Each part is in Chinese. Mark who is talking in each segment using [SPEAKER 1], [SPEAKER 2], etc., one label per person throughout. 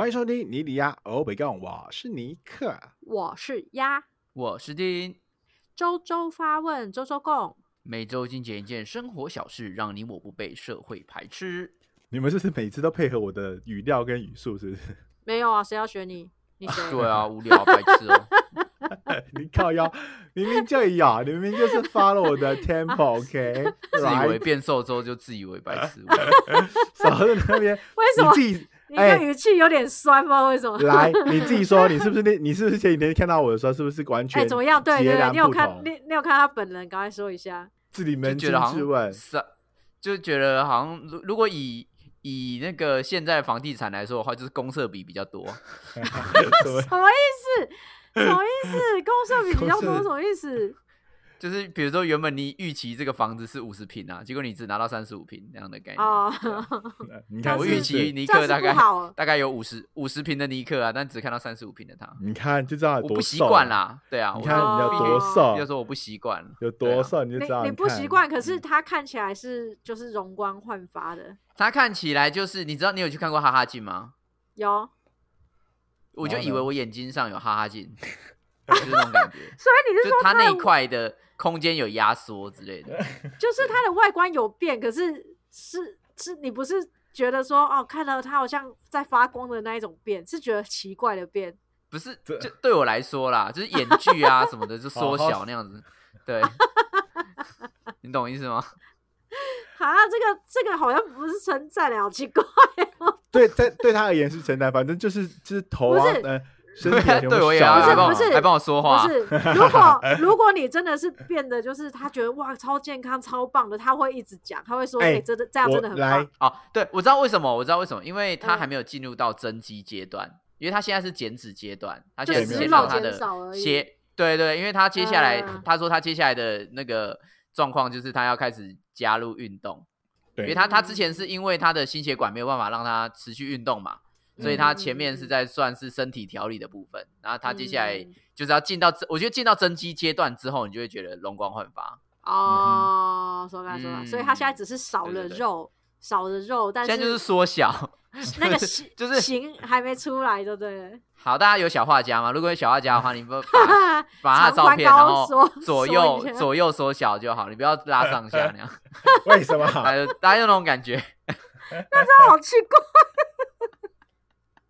[SPEAKER 1] 欢迎收听尼里亚欧北杠，我是尼克。
[SPEAKER 2] 我是鸭，
[SPEAKER 3] 我是丁，
[SPEAKER 2] 周周发问，周周共。
[SPEAKER 3] 每周精简一件生活小事，让你我不被社会排斥。
[SPEAKER 1] 你们是不是每次都配合我的语调跟语速？是不是？
[SPEAKER 2] 没有啊，谁要学你？你谁？
[SPEAKER 3] 对啊，无聊白痴哦。
[SPEAKER 1] 你靠腰，明明就有，你明明就是 follow 我的 tempo，OK？
[SPEAKER 3] 自以为
[SPEAKER 1] 来，
[SPEAKER 3] 变瘦之后就自以为白痴。
[SPEAKER 1] 少在那边，
[SPEAKER 2] 为什么
[SPEAKER 1] 你自己
[SPEAKER 2] 你
[SPEAKER 1] 哎
[SPEAKER 2] 的语气有点酸吗？为什么？
[SPEAKER 1] 来，你自己说，你是不是那？你是不是前几天看到我的时候，是不是完全
[SPEAKER 2] 哎，怎么样？对对对，你有看你你有看他本人？赶快说一下。
[SPEAKER 3] 就
[SPEAKER 1] 自己扪心
[SPEAKER 3] 觉得好
[SPEAKER 1] 自问
[SPEAKER 3] 像，是，就觉得好像如如果以以那个现在房地产来说的话，就是公社比比较多。
[SPEAKER 2] 什么意思？什么意思？公社比比较多，什么意思？
[SPEAKER 3] 就是比如说原本你预期这个房子是五十平啊，结果你只拿到三十五平那样的概念。
[SPEAKER 2] 哦，
[SPEAKER 1] 你看，
[SPEAKER 3] 我
[SPEAKER 2] 是
[SPEAKER 3] 预期尼克大概大概有五十五十平的尼克啊，但只看到三十五平的他，
[SPEAKER 1] 你看就知道
[SPEAKER 3] 我不习
[SPEAKER 1] 瘦
[SPEAKER 3] 惯啦。对啊，
[SPEAKER 1] 你
[SPEAKER 3] 我
[SPEAKER 1] 看你有
[SPEAKER 2] 哦
[SPEAKER 1] 多瘦
[SPEAKER 3] 要，说我不习惯，
[SPEAKER 1] 有多瘦，你就
[SPEAKER 2] 你
[SPEAKER 1] 知道。
[SPEAKER 2] 你不
[SPEAKER 1] 看
[SPEAKER 2] 习惯，可是他看起来是就是容光焕发的。
[SPEAKER 3] 他看起来就是，你知道你有去看过哈哈镜吗？
[SPEAKER 2] 有，
[SPEAKER 3] 我就以为我眼睛上有哈哈镜，就是那种感觉，
[SPEAKER 2] 所以你是说
[SPEAKER 3] 他那一
[SPEAKER 2] 的
[SPEAKER 3] 块的空间有压缩之类的。
[SPEAKER 2] 就是它的外观有变，可是是是你不是觉得说哦，看到它好像在发光的那一种变，是觉得奇怪的变。
[SPEAKER 3] 不是，
[SPEAKER 1] 这
[SPEAKER 3] 就对我来说啦，就是眼距啊什么的就缩小那样子。对，你懂意思吗？
[SPEAKER 2] 啊，这个这个好像不是称赞了，好奇怪哦。
[SPEAKER 1] 对，在对他而言是承担，反正就是就是头啊
[SPEAKER 2] 不是，
[SPEAKER 1] 呃，身体啊 全部
[SPEAKER 3] 对我也
[SPEAKER 1] 小的
[SPEAKER 3] 要还帮我
[SPEAKER 2] 不是
[SPEAKER 3] 还帮我说话。
[SPEAKER 2] 不，是，如果 如果你真的是变得，就是他觉得哇超健康超棒的，他会一直讲，他会说，
[SPEAKER 1] 哎
[SPEAKER 2] 的这样真的很棒。
[SPEAKER 3] 哦，对，我知道为什么，我知道为什么，因为他
[SPEAKER 2] 嗯
[SPEAKER 3] 还没有进入到增肌阶段，因为他现在是减脂阶段，他现在是
[SPEAKER 1] 只是肉
[SPEAKER 2] 减少而已。
[SPEAKER 3] 血，对对，因为他接下来、
[SPEAKER 2] 嗯。
[SPEAKER 3] 他说他接下来的那个状况就是他要开始加入运动，因为，他他之前是因为他的心血管没有办法让他持续运动嘛，所以他前面是在算是身体调理的部分，然后他接下来
[SPEAKER 2] 嗯
[SPEAKER 3] 就是要进到增，我觉得进到增肌阶段之后，你就会觉得容光焕发。
[SPEAKER 2] 哦，说干说干，所以他现在
[SPEAKER 3] 嗯
[SPEAKER 2] 只是少了
[SPEAKER 3] 对对对
[SPEAKER 2] 肉，少了肉，但是
[SPEAKER 3] 现在就是缩小，
[SPEAKER 2] 那个形
[SPEAKER 3] 就是
[SPEAKER 2] 形还没出来，对不对？
[SPEAKER 3] 好，大家有小画家吗？如果有小画家的话，你们 把把他的照片，然后左右左右缩小就好，你不要拉上下那样，
[SPEAKER 1] 为什么？
[SPEAKER 3] 大家就大家就那种感觉。
[SPEAKER 2] 好奇怪。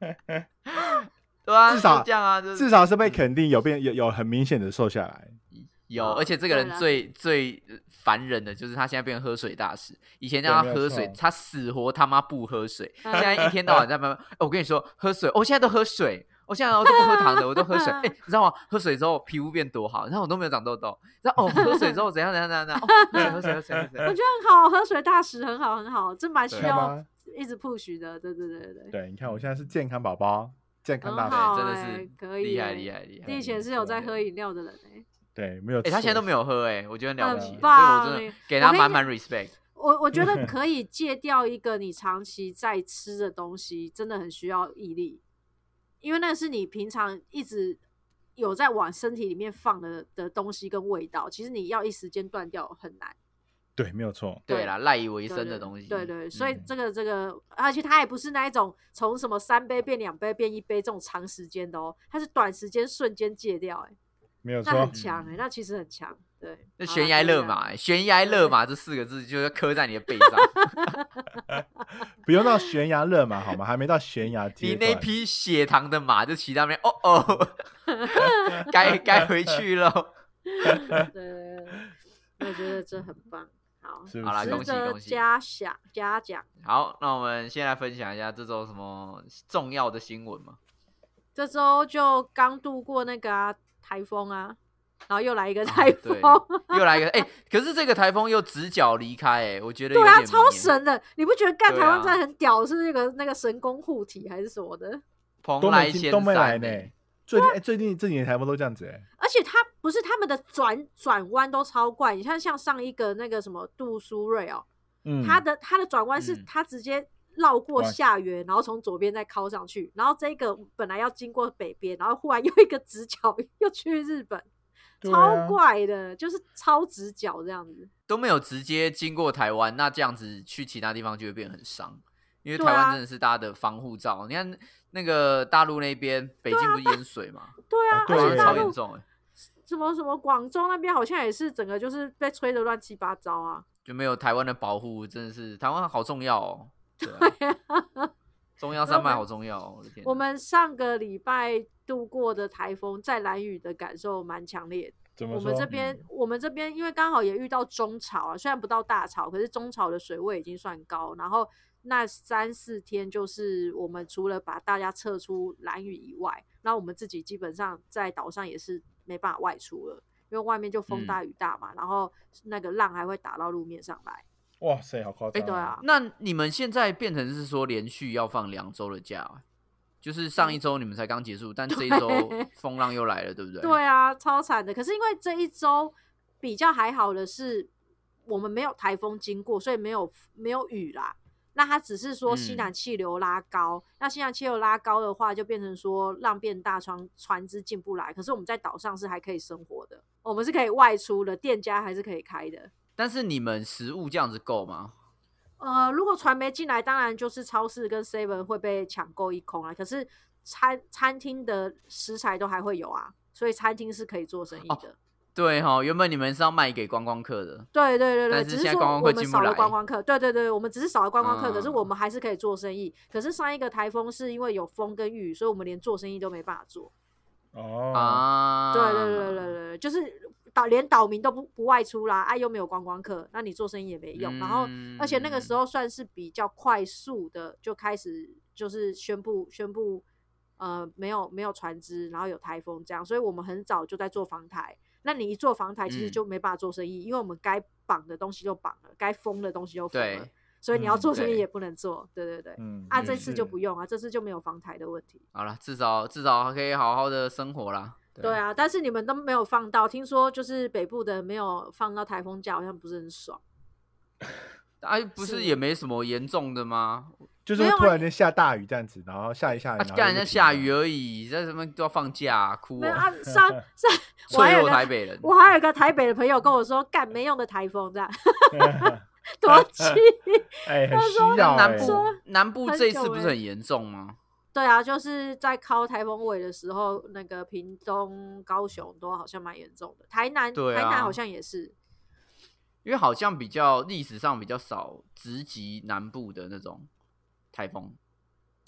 [SPEAKER 3] 对啊，
[SPEAKER 1] 至少
[SPEAKER 3] 这样啊，就是
[SPEAKER 1] 至少是被肯定有变有有很明显的瘦下来。
[SPEAKER 3] 有，
[SPEAKER 2] 哦
[SPEAKER 3] 而且这个人最最烦人的就是他现在变成喝水大师，以前让他喝水，他死活他妈不喝水，
[SPEAKER 2] 嗯
[SPEAKER 3] 现在一天到晚在慢慢。哎我跟你说，喝水，我现在都喝水，我现在我都不喝糖的，我都喝水。哎，你知道吗？喝水之后皮肤变多好，然后我都没有长痘痘。然后哦，喝水之后怎样怎样怎样怎样，哦，喝水喝水喝水喝水。
[SPEAKER 2] 我觉得很好，喝水大使很好很好，这蛮需要
[SPEAKER 1] 吗？
[SPEAKER 2] 一直 push 的，对对对对。
[SPEAKER 1] 对，你看我现在是健康宝宝，健康大
[SPEAKER 2] 很好
[SPEAKER 1] 使。
[SPEAKER 3] 真的
[SPEAKER 2] 欸
[SPEAKER 3] 是
[SPEAKER 2] 可以欸
[SPEAKER 3] 厉害厉害厉害
[SPEAKER 2] 你以前是有在喝饮料的人哎、
[SPEAKER 1] 对，没有。
[SPEAKER 3] 哎，他现在都没有喝，哎，我觉得了不起，
[SPEAKER 1] 很
[SPEAKER 3] 所以我真的
[SPEAKER 2] 欸
[SPEAKER 3] 给他满满 respect。
[SPEAKER 2] 我我觉得 可以戒掉一个你长期在吃的东西，真的很需要毅力，因为那是你平常一直有在往身体里面放的的东西跟味道，其实你要一时间断掉很难。
[SPEAKER 1] 对，没有错。
[SPEAKER 2] 对
[SPEAKER 3] 对啦，赖以为生的东西。
[SPEAKER 2] 对对，所以
[SPEAKER 3] 嗯
[SPEAKER 2] 这个这个，而且它也不是那一种从什么三杯变两杯变一杯这种长时间的哦，它是短时间瞬间戒掉、欸，
[SPEAKER 1] 没有错
[SPEAKER 2] 那很。强哎、那其实很强。对，
[SPEAKER 3] 那悬崖勒，马、欸，悬崖勒马这四个字就是刻在你的背上。
[SPEAKER 1] 不用到悬崖勒马好吗？还没到悬崖
[SPEAKER 3] 你。那匹血糖的马就骑到那边，哦哦，该该回去了。
[SPEAKER 2] 对对对，我觉得这很棒。好，
[SPEAKER 3] 好啦
[SPEAKER 1] 是
[SPEAKER 3] 恭喜恭喜
[SPEAKER 2] 嘉奖嘉奖。
[SPEAKER 3] 好，那我们先来分享一下这周什么重要的新闻嘛？
[SPEAKER 2] 这周就刚度过那个啊台风啊，然后又来一个台
[SPEAKER 3] 对
[SPEAKER 2] 风，
[SPEAKER 3] 又来一个，哎、可是这个台风又直角离开、哎，我觉得
[SPEAKER 2] 对啊，超。神的！你不觉得干台湾真的很屌？是那个那个神功护体还是什么的？
[SPEAKER 3] 蓬
[SPEAKER 1] 都没听
[SPEAKER 3] 莱仙
[SPEAKER 1] 都没来呢
[SPEAKER 3] 欸。
[SPEAKER 1] 最近哎，最近这几年台风都这样子哎。
[SPEAKER 2] 而且他不是他们的转转弯都超怪，你看像上一个那个什么杜苏芮哦，
[SPEAKER 1] 嗯，
[SPEAKER 2] 它的他的转弯是
[SPEAKER 3] 嗯
[SPEAKER 2] 它直接绕过下缘，然后从左边再靠上去，然后这个本来要经过北边，然后忽然又一个直角 又去日本，超怪的，就是超直角这样子。
[SPEAKER 3] 都没有直接经过台湾，那这样子去其他地方就会变很伤。因为台湾真的是大家的防护罩。你看那个大陆那边，北京不是淹水嘛，
[SPEAKER 2] 对啊，
[SPEAKER 1] 对
[SPEAKER 2] 而且大陆
[SPEAKER 3] 严重哎，
[SPEAKER 2] 什么什么广州那边好像也是整个就是被吹得乱七八糟啊。
[SPEAKER 3] 就没有台湾的保护，真的是台湾好重要哦。对啊，中央山脉好重要哦，我的天！
[SPEAKER 2] 我们上个礼拜度过的台风，在蓝雨的感受蛮强烈的。我们
[SPEAKER 1] 说
[SPEAKER 2] 这边，
[SPEAKER 3] 嗯
[SPEAKER 2] 我们这边因为刚好也遇到中潮啊，虽然不到大潮，可是中潮的水位已经算高。然后那三四天，就是我们除了把大家撤出蓝屿以外，那我们自己基本上在岛上也是没办法外出了，因为外面就风
[SPEAKER 3] 嗯
[SPEAKER 2] 大雨大嘛，然后那个浪还会打到路面上来。
[SPEAKER 1] 哇塞，好夸张！
[SPEAKER 2] 哎对啊，
[SPEAKER 3] 那你们现在变成是说连续要放两周的假，就是上一周你们才刚结束，但这一周风浪又来了，对不对？
[SPEAKER 2] 对啊，超惨的。可是因为这一周比较还好的是，我们没有台风经过，所以没有没有雨啦。那它只是说西
[SPEAKER 3] 嗯
[SPEAKER 2] 南气流拉高，那西南气流拉高的话，就变成说浪变大，船船只进不来。可是我们在岛上是还可以生活的，我们是可以外出的，店家还是可以开的。
[SPEAKER 3] 但是你们食物这样子够吗？
[SPEAKER 2] 呃，如果船没进来，当然就是超市跟 Seven 会被抢购一空啊。可是餐餐厅的食材都还会有啊，所以餐厅是可以做生意
[SPEAKER 3] 哦
[SPEAKER 2] 的。
[SPEAKER 3] 对哈，原本你们是要卖给观光客的，
[SPEAKER 2] 对对对对，只是说
[SPEAKER 3] 现在观光
[SPEAKER 2] 我们少了观光客，对对对，我们只是少了观光客，可是
[SPEAKER 3] 嗯
[SPEAKER 2] 我们还是可以做生意。可是上一个台风是因为有风跟雨，所以我们连做生意都没办法做。
[SPEAKER 1] 哦，
[SPEAKER 3] 啊，
[SPEAKER 2] 对对对对对，就是岛连岛民都不不外出啦，啊又没有观光客，那你做生意也没用。然后而且那个时
[SPEAKER 3] 候
[SPEAKER 2] 候算是比较快速的就开始就是宣布宣布呃没有没有船只，然后有台风这样，所以我们很早就在做防台。那你一做防台，其实
[SPEAKER 3] 嗯
[SPEAKER 2] 就没办法做生意，因为我们该绑的东西就绑了，该封的东西就封了，所以你要做生意也不能做。对对对，
[SPEAKER 1] 嗯
[SPEAKER 2] 啊，
[SPEAKER 3] 嗯
[SPEAKER 2] 这次就不用啊，这次就没有防台的问题。
[SPEAKER 3] 好了，至少至少还可以好好的生活啦。
[SPEAKER 2] 对啊，但是你们都没有放到，听说就是北部的没有放到台风假，好像不是很爽。
[SPEAKER 3] 啊，不
[SPEAKER 2] 是
[SPEAKER 3] 是也没什么严重的吗？
[SPEAKER 1] 就是突然间下大雨这样子，然后下一下雨，
[SPEAKER 3] 啊，
[SPEAKER 1] 然后
[SPEAKER 3] 干人家下雨而已，在什么都要放假、哭啊，
[SPEAKER 2] 啊，上 上我还有个
[SPEAKER 3] 台北人。
[SPEAKER 2] 我还有个台北的朋友跟我说，干没用的台风这样，多气。
[SPEAKER 1] 哎，很需要哎
[SPEAKER 3] 南部南部这一次不是很严重吗？
[SPEAKER 2] 对啊，就是在靠台风尾的时候，那个屏东、高雄都好像蛮严重的，台南、
[SPEAKER 3] 啊
[SPEAKER 2] 台南好像也是。
[SPEAKER 3] 因为好像比较历史上比较少直击南部的那种台风，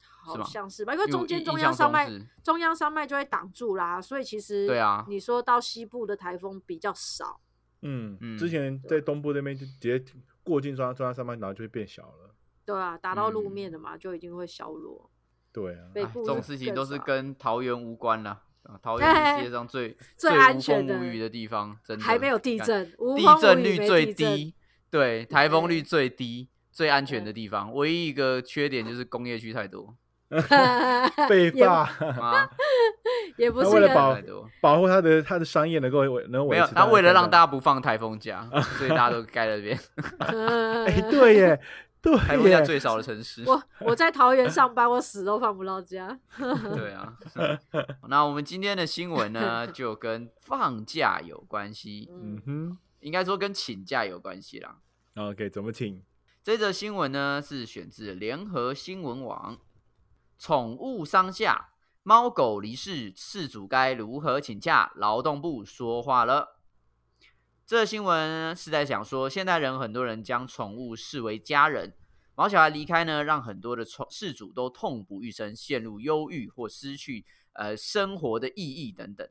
[SPEAKER 2] 好像是吧，因为中间中央山脉
[SPEAKER 3] 中
[SPEAKER 2] 央山脉就会挡住啦，所以其实
[SPEAKER 3] 对啊
[SPEAKER 2] 你说到西部的台风比较少，
[SPEAKER 1] 嗯
[SPEAKER 3] 嗯
[SPEAKER 1] 之前在东部那边就直接过境中央中央山脉，然后就会变小了。
[SPEAKER 2] 对啊，打到路
[SPEAKER 3] 嗯
[SPEAKER 2] 面的嘛，就一定会消落。
[SPEAKER 1] 对啊，
[SPEAKER 3] 哎这种事情都是跟桃园无关啦。啊桃园是世界上最
[SPEAKER 2] 最
[SPEAKER 3] 无
[SPEAKER 2] 安全的
[SPEAKER 3] 风无雨的地方，真的
[SPEAKER 2] 还没有地震，无
[SPEAKER 3] 地震率最低，对，台风率最低，最安全的地方，唯一一个缺点就是工业区太多
[SPEAKER 1] 被霸，
[SPEAKER 3] 啊，
[SPEAKER 2] 也不是
[SPEAKER 1] 为了保。保护他的他的商业能够维能维
[SPEAKER 3] 没有，
[SPEAKER 1] 持。
[SPEAKER 3] 他为了让大家不放台风假，所以大家都盖在这边，
[SPEAKER 1] 哎，对耶，对
[SPEAKER 3] 台风假，最少的城市。
[SPEAKER 2] 我我在桃园上班，我死都放不到假。
[SPEAKER 3] 对啊，那我们今天的新闻呢，就跟放假有关系，
[SPEAKER 1] 嗯哼
[SPEAKER 3] 应该说跟请假有关系啦。
[SPEAKER 1] ，OK，怎么请？
[SPEAKER 3] 这则新闻呢是选自联合新闻网，宠物丧假，猫狗离世，事主该如何请假？劳动部说话了。这新闻是在讲说，现代人很多人将宠物视为家人，毛小孩离开呢，让很多的宠事主都痛不欲生，陷入忧郁或失去呃生活的意义等等。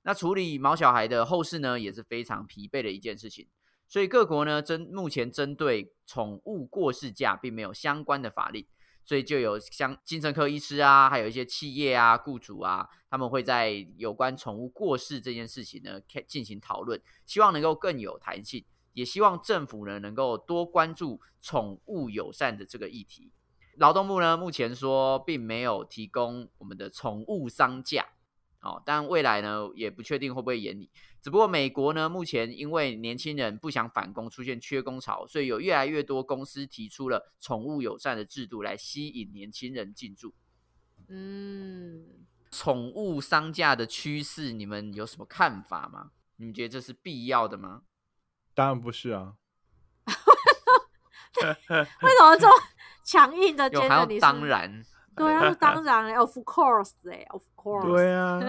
[SPEAKER 3] 那处理毛小孩的后事呢，也是非常疲惫的一件事情。所以各国呢，针目前针对宠物过世价并没有相关的法令，所以就有像精神科医师啊，还有一些企业啊、雇主啊，他们会在有关宠物过世这件事情呢，开进行讨论，希望能够更有弹性，也希望政府呢能够多关注宠物友善的这个议题。劳动部呢目前说并没有提供我们的宠物丧假，哦，但未来呢也不确定会不会演你。只不过美国呢，目前因为年轻人不想返工，出现缺工潮，所以有越来越多公司提出了宠物友善的制度来吸引年轻人进驻。
[SPEAKER 2] 嗯，
[SPEAKER 3] 宠物商价的趋势，你们有什么看法吗？你们觉得这是必要的吗？
[SPEAKER 1] 当然不是啊，
[SPEAKER 2] 为什么这么强硬的
[SPEAKER 3] 有还要
[SPEAKER 2] 觉得你是
[SPEAKER 3] 当，然，
[SPEAKER 2] 对啊，是当然欸，of course 哎，of course，
[SPEAKER 1] 对啊，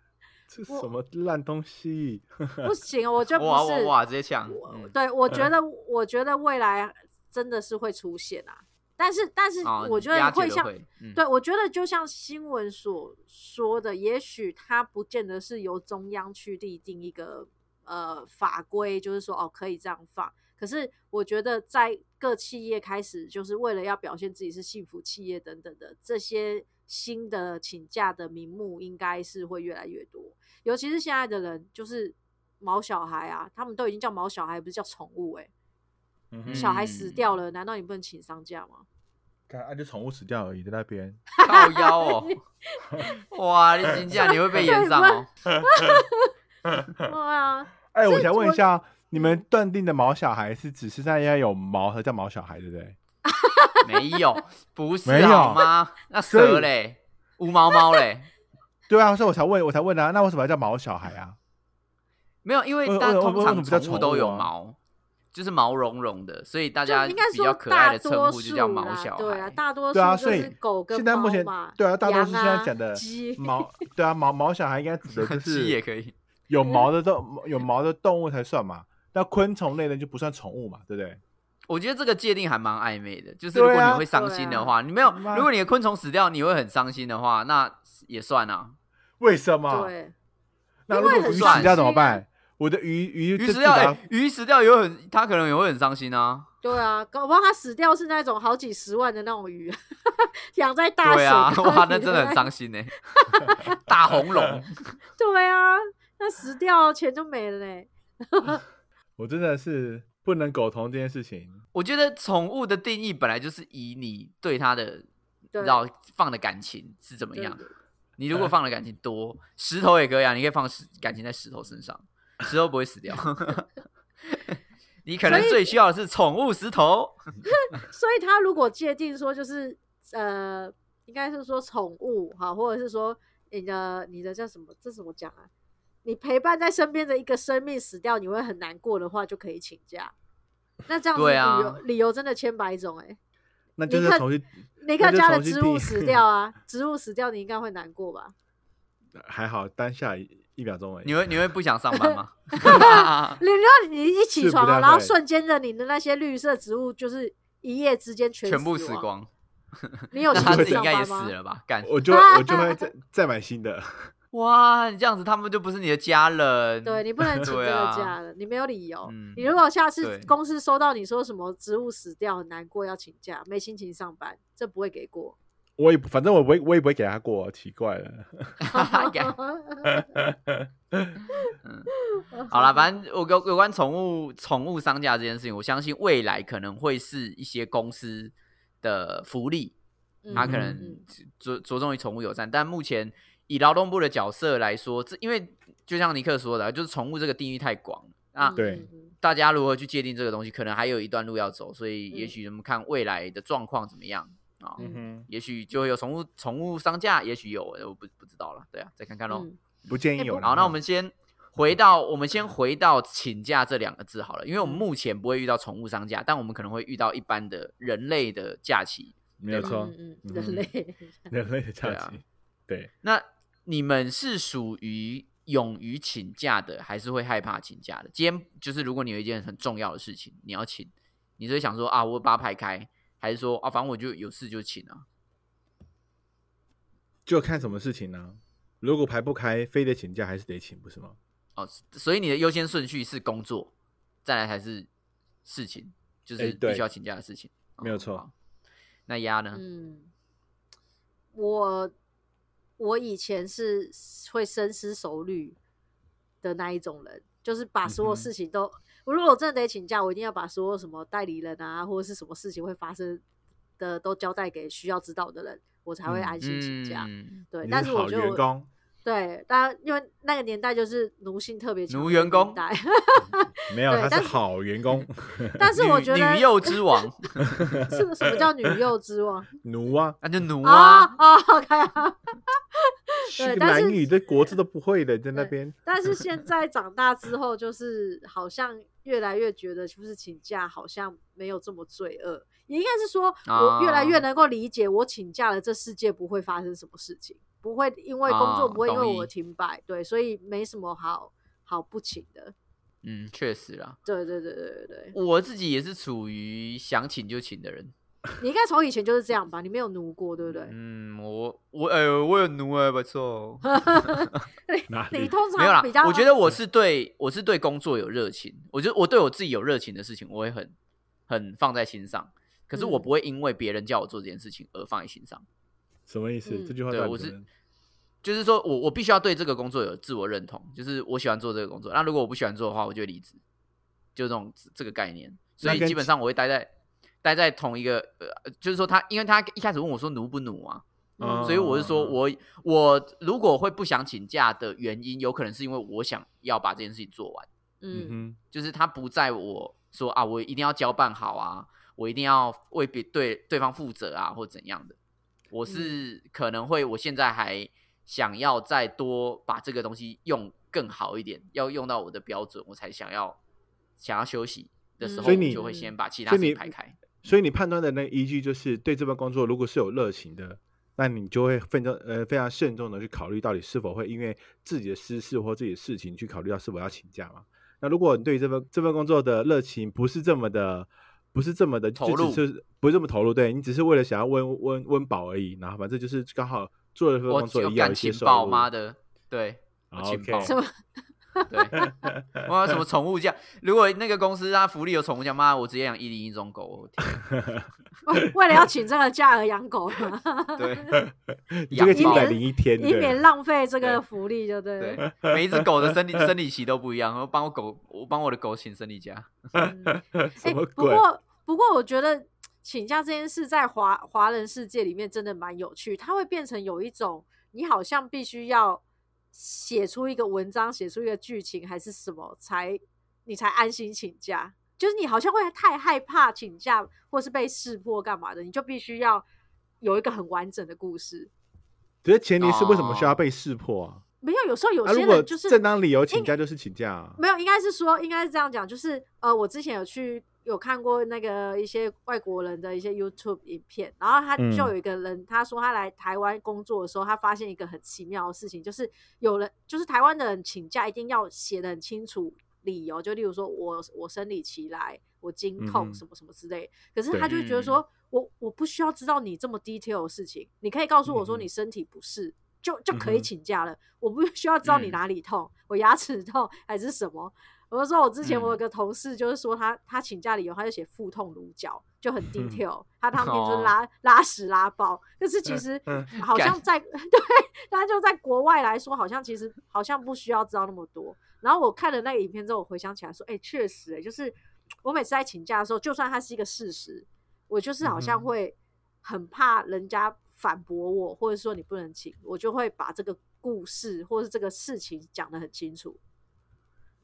[SPEAKER 1] 这什么烂东西？
[SPEAKER 2] 不 行，我觉得
[SPEAKER 3] 哇
[SPEAKER 2] 不是，
[SPEAKER 3] 哇哇，直接抢，嗯
[SPEAKER 2] 对，我觉得，我觉得未来真的是会出现啊，但是，但是
[SPEAKER 3] 哦
[SPEAKER 2] 我觉得会像，
[SPEAKER 3] 的会，嗯，
[SPEAKER 2] 对我觉得就像新闻所说的，也许它不见得是由中央去立定一个呃法规，就是说哦可以这样放。可是我觉得在各企业开始，就是为了要表现自己是幸福企业等等的这些新的请假的名目，应该是会越来越多。尤其是现在的人，就是毛小孩啊，他们都已经叫毛小孩，不是叫宠物哎、
[SPEAKER 1] 嗯哼
[SPEAKER 2] 小孩死掉了，难道你不能请丧假吗？
[SPEAKER 1] 看啊，就宠物死掉而已，在那边。
[SPEAKER 3] 靠腰哦，哇，你请假你会被延上哦，
[SPEAKER 2] 对啊，
[SPEAKER 1] 哎，我想
[SPEAKER 2] 我
[SPEAKER 1] 问一下，你们断定的毛小孩是指是在要有毛才叫毛小孩，对不对？
[SPEAKER 3] 没有，不是
[SPEAKER 1] 没有
[SPEAKER 3] 好吗？那蛇嘞，无毛猫嘞，
[SPEAKER 1] 对啊，所以我才问，我才问啊，那为什么要叫毛小孩啊？
[SPEAKER 3] 没有，因为
[SPEAKER 1] 为
[SPEAKER 3] 大家通常宠物都有毛，就是毛茸茸的，所以大家
[SPEAKER 2] 应该
[SPEAKER 3] 比较可爱的称呼就叫毛小
[SPEAKER 2] 对啊，大多数
[SPEAKER 1] 对啊，所以
[SPEAKER 2] 是狗跟
[SPEAKER 1] 现在目前
[SPEAKER 2] 猫嘛
[SPEAKER 1] 对啊，大多数现在讲的
[SPEAKER 2] 鸡
[SPEAKER 1] 毛，对啊，毛毛小孩应该指的就 是
[SPEAKER 3] 鸡也可以，
[SPEAKER 1] 有毛的动有毛的动物才算嘛。那昆虫类的就不算宠物嘛，对不对？
[SPEAKER 3] 我觉得这个界定还蛮暧昧的。就是如果你会伤心的话，你没有，如果你的昆虫死掉，你会很伤心的话，那也算啊。
[SPEAKER 1] 为什么？
[SPEAKER 2] 对，
[SPEAKER 1] 那如果鱼死掉怎么办？我的鱼鱼
[SPEAKER 3] 鱼死掉，鱼死掉也会很，他可能也会很伤心啊。
[SPEAKER 2] 对啊，搞不好它死掉是那种好几十万的那种鱼，养在大水
[SPEAKER 3] 对啊，哇，那真的很伤心呢、大红龙，
[SPEAKER 2] 对啊，那死掉钱就没了嘞。
[SPEAKER 1] 我真的是不能苟同这件事情。
[SPEAKER 3] 我觉得宠物的定义本来就是以你对它的，你
[SPEAKER 2] 对
[SPEAKER 3] 知道放的感情是怎么样。你如果放的感情多，石头也可以啊，你可以放石感情在石头身上，石头不会死掉。你可能最需要的是宠物石头。
[SPEAKER 2] 所以他如果界定说就是呃，应该是说宠物哈，或者是说你的你的叫什么？这怎么讲啊？你陪伴在身边的一个生命死掉，你会很难过的话，就可以请假。那这样子理由、
[SPEAKER 3] 啊
[SPEAKER 2] 理由真的千百种哎、
[SPEAKER 1] 那就是重新
[SPEAKER 2] 你看家的植物 死掉啊，植物死掉，你应该会难过吧？
[SPEAKER 1] 还好，当下一一秒钟而已。
[SPEAKER 3] 你会你会不想上班吗？
[SPEAKER 2] 你让你一起床啊，然后瞬间的你的那些绿色植物就是一夜之间全
[SPEAKER 3] 全部
[SPEAKER 2] 死
[SPEAKER 3] 光，
[SPEAKER 2] 你有
[SPEAKER 3] 那自己应该也？死了吧？干
[SPEAKER 1] 我就我就会再再买新的。
[SPEAKER 3] 哇，你这样子他们就不是你的家人。
[SPEAKER 2] 对你不能请 这个假了，你没有理由。
[SPEAKER 3] 嗯
[SPEAKER 2] 你如果下次公司收到你说什么植物死掉很难过要请假，没心情上班，这不会给过。
[SPEAKER 1] 我也不反正我不会，我也不会给他过，奇怪了。
[SPEAKER 3] 干好了，反正我有有关宠物宠物商家这件事情，我相信未来可能会是一些公司的福利，他可
[SPEAKER 2] 嗯
[SPEAKER 3] 能着着重于宠物友善，但目前以劳动部的角色来说，这因为就像尼克说的，就是宠物这个定义太广了啊，
[SPEAKER 1] 对
[SPEAKER 2] 嗯
[SPEAKER 3] 大家如何去界定这个东西，可能还有一段路要走，所以也
[SPEAKER 2] 嗯
[SPEAKER 3] 许我们看未来的状况怎么样啊，
[SPEAKER 2] 嗯
[SPEAKER 1] 哼，
[SPEAKER 3] 也许就会有宠物宠物商家，也许有，我不不知道了，对啊，再看看喽。
[SPEAKER 2] 嗯
[SPEAKER 1] 不建议有啦。
[SPEAKER 3] 好，那我们先回到我们先回到请假这两个字好了，因为我们
[SPEAKER 2] 嗯
[SPEAKER 3] 目前不会遇到宠物商假，但我们可能会遇到一般的人类的假期。
[SPEAKER 1] 没有错，
[SPEAKER 2] 嗯嗯，
[SPEAKER 1] 嗯
[SPEAKER 2] 人类
[SPEAKER 1] 人类的假
[SPEAKER 3] 对啊
[SPEAKER 1] 期，对，
[SPEAKER 3] 那你们是属于勇于请假的，还是会害怕请假的？今天就是如果你有一件很重要的事情你要请，你就会想说啊，我把它排开，还是说啊，反正我就有事就请啊？
[SPEAKER 1] 就看什么事情呢？如果排不开，非得请假还是得请，不是吗？
[SPEAKER 3] 哦，所以你的优先顺序是工作，再来才是事情，就是必须要请假的事情。
[SPEAKER 1] 没有错
[SPEAKER 3] 那鸭呢？
[SPEAKER 2] 嗯，我我以前是会深思熟虑的那一种人，就是把所有事情都，我如果我真的得请假，我一定要把所有什么代理人啊，或者是什么事情会发生的都交代给需要知道的人，我才会
[SPEAKER 1] 嗯
[SPEAKER 2] 安心请假。
[SPEAKER 3] 嗯
[SPEAKER 2] 对，但是我觉得对，当然因为那个年代就是奴性特别强
[SPEAKER 3] 奴员工
[SPEAKER 1] 没有，他是好员工，
[SPEAKER 2] 但是我觉得
[SPEAKER 3] 女幼之王，
[SPEAKER 2] 是什么叫女幼之王
[SPEAKER 1] 奴啊，
[SPEAKER 3] 那就奴
[SPEAKER 2] 啊
[SPEAKER 3] 啊。
[SPEAKER 2] 啊？OK 啊。对但是
[SPEAKER 1] 男女的国字都不会的，在那边。
[SPEAKER 2] 但是 现在长大之后，就是好像越来越觉得，就是请假好像没有这么罪恶，也应该是说，我越来越能够理解，我请假了，这世界不会发生什么事情，不会因为工作
[SPEAKER 3] 哦
[SPEAKER 2] 不会因为我停摆，对，所以没什么好好不请的。
[SPEAKER 3] 嗯，确实啦，
[SPEAKER 2] 对对对对对对，
[SPEAKER 3] 我自己也是处于想请就请的人。
[SPEAKER 2] 你应该从以前就是这样吧？你没有奴过，对不对？
[SPEAKER 3] 嗯，我我哎、我有奴哎，不错。
[SPEAKER 1] 哪里？
[SPEAKER 2] 你通
[SPEAKER 3] 没有啦
[SPEAKER 2] 常比较，
[SPEAKER 3] 我觉得我是对我是对工作有热情，我觉得我对我自己有热情的事情，我会很很放在心上。可是我
[SPEAKER 2] 嗯
[SPEAKER 3] 不会因为别人叫我做这件事情而放在心上。
[SPEAKER 1] 什么意思？
[SPEAKER 2] 嗯
[SPEAKER 1] 这句话
[SPEAKER 3] 对我是
[SPEAKER 1] 到底怎么
[SPEAKER 3] 就是说我我必须要对这个工作有自我认同，就是我喜欢做这个工作。那如果我不喜欢做的话，我就会离职，就这种这个概念。所
[SPEAKER 1] 那跟
[SPEAKER 3] 以基本上我会待在待在同一个呃，就是说他，因为他一开始问我说努不努啊，
[SPEAKER 1] 嗯
[SPEAKER 3] 所以我是说我我如果会不想请假的原因，有可能是因为我想要把这件事情做完，
[SPEAKER 2] 嗯。
[SPEAKER 1] 哼。
[SPEAKER 3] 就是他不在我说啊，我一定要交办好啊，我一定要为别对对方负责啊，或怎样的。我是可能会，我现在还想要再多把这个东西用更好一点，要用到我的标准，我才想要想要休息的时候，
[SPEAKER 2] 嗯所以
[SPEAKER 1] 你
[SPEAKER 3] 就会先把其他事情排开。
[SPEAKER 1] 哼，所以你判断的那个依据就是对这份工作如果是有热情的，那你就会非常呃非常慎重的去考虑到底是否会因为自己的私事或自己的事情去考虑到是否要请假嘛。那如果你对这份这份工作的热情不是这么的，不是这么的
[SPEAKER 3] 投入
[SPEAKER 1] 就只是不是这么投入，对你只是为了想要温温温饱而已，然后反正就是刚好做了这份工作
[SPEAKER 3] 有
[SPEAKER 1] 也有一些收
[SPEAKER 3] 干情报，
[SPEAKER 1] 入。
[SPEAKER 3] 妈的，对，我
[SPEAKER 1] 好
[SPEAKER 3] 情报。
[SPEAKER 2] 什么？
[SPEAKER 3] 对，我有什么宠物价？如果那个公司它福利有宠物价，妈，我直接养一零一种狗。我天
[SPEAKER 2] 为了要请这个假而养狗吗？
[SPEAKER 3] 对 养
[SPEAKER 1] 一百零一天，
[SPEAKER 2] 以免，浪费这个福利，就对。
[SPEAKER 3] 对，每一只狗的生理生理期都不一样，我帮我狗，我帮我的狗请生理假。
[SPEAKER 2] 哎？不过不过，我觉得请假这件事在华华人世界里面真的蛮有趣，它会变成有一种你好像必须要写出一个文章，写出一个剧情还是什么，才你才安心请假。就是你好像会太害怕请假，或是被识破干嘛的，你就必须要有一个很完整的故事。
[SPEAKER 1] 只是前提是为什么需要
[SPEAKER 3] 哦
[SPEAKER 1] 被识破啊？
[SPEAKER 2] 没有，有时候有
[SPEAKER 1] 啊，如果
[SPEAKER 2] 些人就是、
[SPEAKER 1] 正当理由请假就是请假啊。
[SPEAKER 2] 没有，应该是说，应该是这样讲，就是呃，我之前有去有看过那个一些外国人的一些 YouTube 影片，然后他
[SPEAKER 1] 嗯。
[SPEAKER 2] 就有一个人，他说他来台湾工作的时候，他发现一个很奇妙的事情，就是有人就是台湾的人请假一定要写的很清楚理由，就例如说我我生理期来，我经痛什么什么之类，可是他就会觉得说，我我不需要知道你这么 detail 的事情，你可以告诉我说你身体不适。就就可以请假了，我不需要知道你
[SPEAKER 3] 嗯。
[SPEAKER 2] 哪里痛，我牙齿痛还是什么，我就说，我之前我有
[SPEAKER 3] 嗯
[SPEAKER 2] 个同事，就是说他他请假理由，他就写腹痛乳脚，就很 detail。他当天就是
[SPEAKER 3] 哦
[SPEAKER 2] 拉拉屎拉爆，但是其实
[SPEAKER 1] 嗯
[SPEAKER 2] 好像在 对，他就在国外来说，好像其实好像不需要知道那么多。然后我看了那个影片之后，我回想起来说，哎，确实，哎，就是我每次在请假的时候，就算它是一个事实，我就是好像会很怕人家反驳我，或者说你不能请，我就会把这个故事或是这个事情讲得很清楚。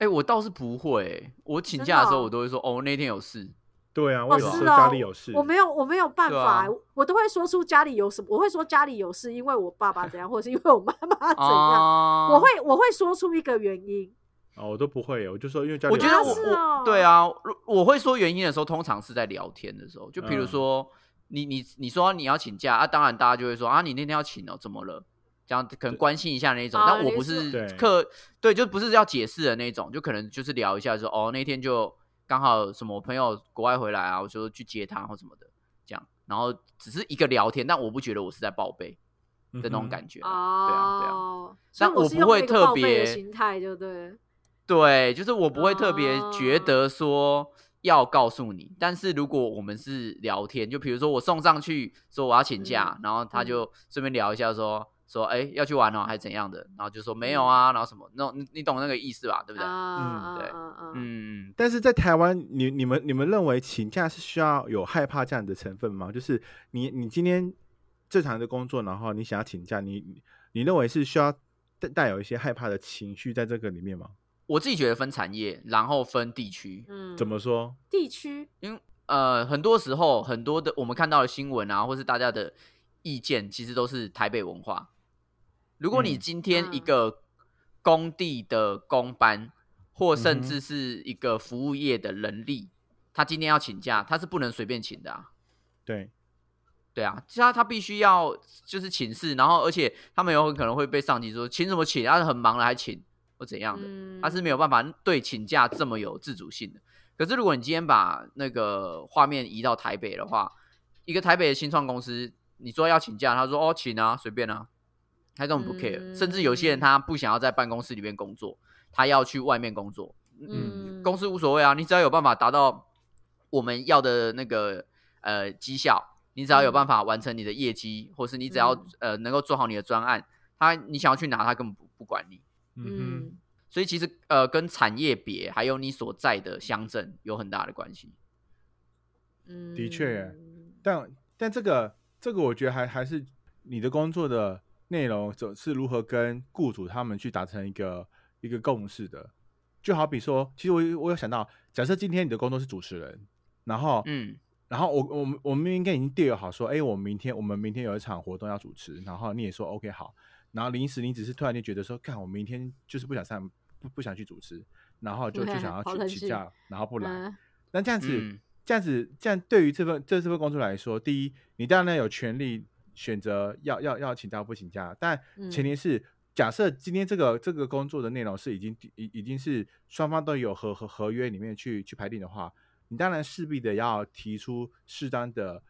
[SPEAKER 3] 哎、我倒是不会欸、我请假的时候，我都会说，哦，那天有事。
[SPEAKER 1] 对啊，
[SPEAKER 2] 哦，
[SPEAKER 1] 我有时候
[SPEAKER 2] 是哦，
[SPEAKER 1] 家里有事，
[SPEAKER 2] 我没有，我没有办
[SPEAKER 3] 对
[SPEAKER 2] 法、
[SPEAKER 3] 啊
[SPEAKER 2] 我都会说出家里有什么，我会说家里有事，因为我爸爸怎样，或者是因为我妈妈怎样，
[SPEAKER 3] 哦
[SPEAKER 2] 我会我会说出一个原因。
[SPEAKER 1] 哦，我都不会，我就说因为家里有
[SPEAKER 2] 事
[SPEAKER 3] 我觉得我
[SPEAKER 2] 是哦
[SPEAKER 3] 我对啊，我会说原因的时候，通常是在聊天的时候，就比如
[SPEAKER 1] 嗯
[SPEAKER 3] 说、你你你说你要请假啊，当然大家就会说啊，你那天要请哦，怎么了？这样可能关心一下那一种，
[SPEAKER 2] 啊
[SPEAKER 3] 但我不
[SPEAKER 2] 是
[SPEAKER 3] 客
[SPEAKER 1] 对，
[SPEAKER 3] 就不是要解释的那种，就可能就是聊一下说哦，那天就刚好什么我朋友国外回来啊，我就去接他或什么的，这样，然后只是一个聊天，但我不觉得我是在报备的那种感觉啦，对啊对啊。但我不会特别
[SPEAKER 2] 心态，就对。
[SPEAKER 3] 对，就是我不会特别觉
[SPEAKER 2] 哦
[SPEAKER 3] 得说要告诉你，但是如果我们是聊天，就比如说我送上去说我要请假，
[SPEAKER 2] 嗯
[SPEAKER 3] 然后他
[SPEAKER 2] 嗯
[SPEAKER 3] 就顺便聊一下说说哎要去玩哦还是怎样的，然后就说没有
[SPEAKER 2] 嗯
[SPEAKER 3] 啊，然后什么那种你你懂那个意思吧，对不对？
[SPEAKER 2] 啊，
[SPEAKER 3] 对
[SPEAKER 2] 嗯嗯，
[SPEAKER 3] 嗯，
[SPEAKER 1] 但是在台湾，你你们你们认为请假是需要有害怕这样的成分吗？就是你你今天正常的工作，然后你想要请假，你你你认为是需要带带有一些害怕的情绪在这个里面吗？
[SPEAKER 3] 我自己觉得分产业，然后分地区，
[SPEAKER 2] 嗯，
[SPEAKER 1] 怎么说？
[SPEAKER 2] 地区？
[SPEAKER 3] 因为呃很多时候很多的我们看到的新闻啊，或是大家的意见，其实都是台北文化。如果你
[SPEAKER 1] 嗯
[SPEAKER 3] 今天一
[SPEAKER 2] 嗯
[SPEAKER 3] 个工地的工班，或甚至是一个服务业的人力，他今天要请假，他是不能随便请的啊。
[SPEAKER 1] 对，
[SPEAKER 3] 对啊，他他必须要就是请示，然后而且他们有很可能会被上级说请什么请，他是很忙了还请或怎样的，
[SPEAKER 2] 嗯
[SPEAKER 3] 他是没有办法对请假这么有自主性的。可是如果你今天把那个画面移到台北的话，一个台北的新创公司，你说要请假，他说哦请啊，随便啊，他根本不 care，、甚至有些人
[SPEAKER 2] 嗯。
[SPEAKER 3] 他不想要在办公室里面工作，他要去外面工作，
[SPEAKER 2] 嗯
[SPEAKER 3] 公司无所谓啊，你只要有办法达到我们要的那个呃绩效，你只要有办法完成你的业绩，或是你只要、
[SPEAKER 2] 嗯。
[SPEAKER 3] 呃能够做好你的专案，他你想要去哪，他根本不不管你。
[SPEAKER 1] 嗯哼，
[SPEAKER 2] 嗯。
[SPEAKER 3] 所以其实呃跟产业别还有你所在的乡镇有很大的关系。
[SPEAKER 2] 嗯，
[SPEAKER 1] 的确但但这个这个，我觉得还还是你的工作的内容总是如何跟雇主他们去达成一个一个共识的。就好比说，其实我有我有想到，假设今天你的工作是主持人，然后
[SPEAKER 3] 嗯。
[SPEAKER 1] 然后我我们我们应该已经 deal 好说，哎，我们明天我们明天有一场活动要主持，然后你也说 OK 好，然后临时你只是突然间觉得说，看我明天就是不想上不不想去主持，然后就就想要 去请假，然后不来，
[SPEAKER 2] 嗯
[SPEAKER 1] 那这样子，
[SPEAKER 3] 嗯。
[SPEAKER 1] 这样子，这样对于这份这这份工作来说，第一，你当然有权利选择要要要请假不请假，但
[SPEAKER 2] 嗯。
[SPEAKER 1] 前提是，假设今天这个这个工作的内容是已经已已经是双方都有合合合约里面去去排定的话，你当然势必的要提出适当的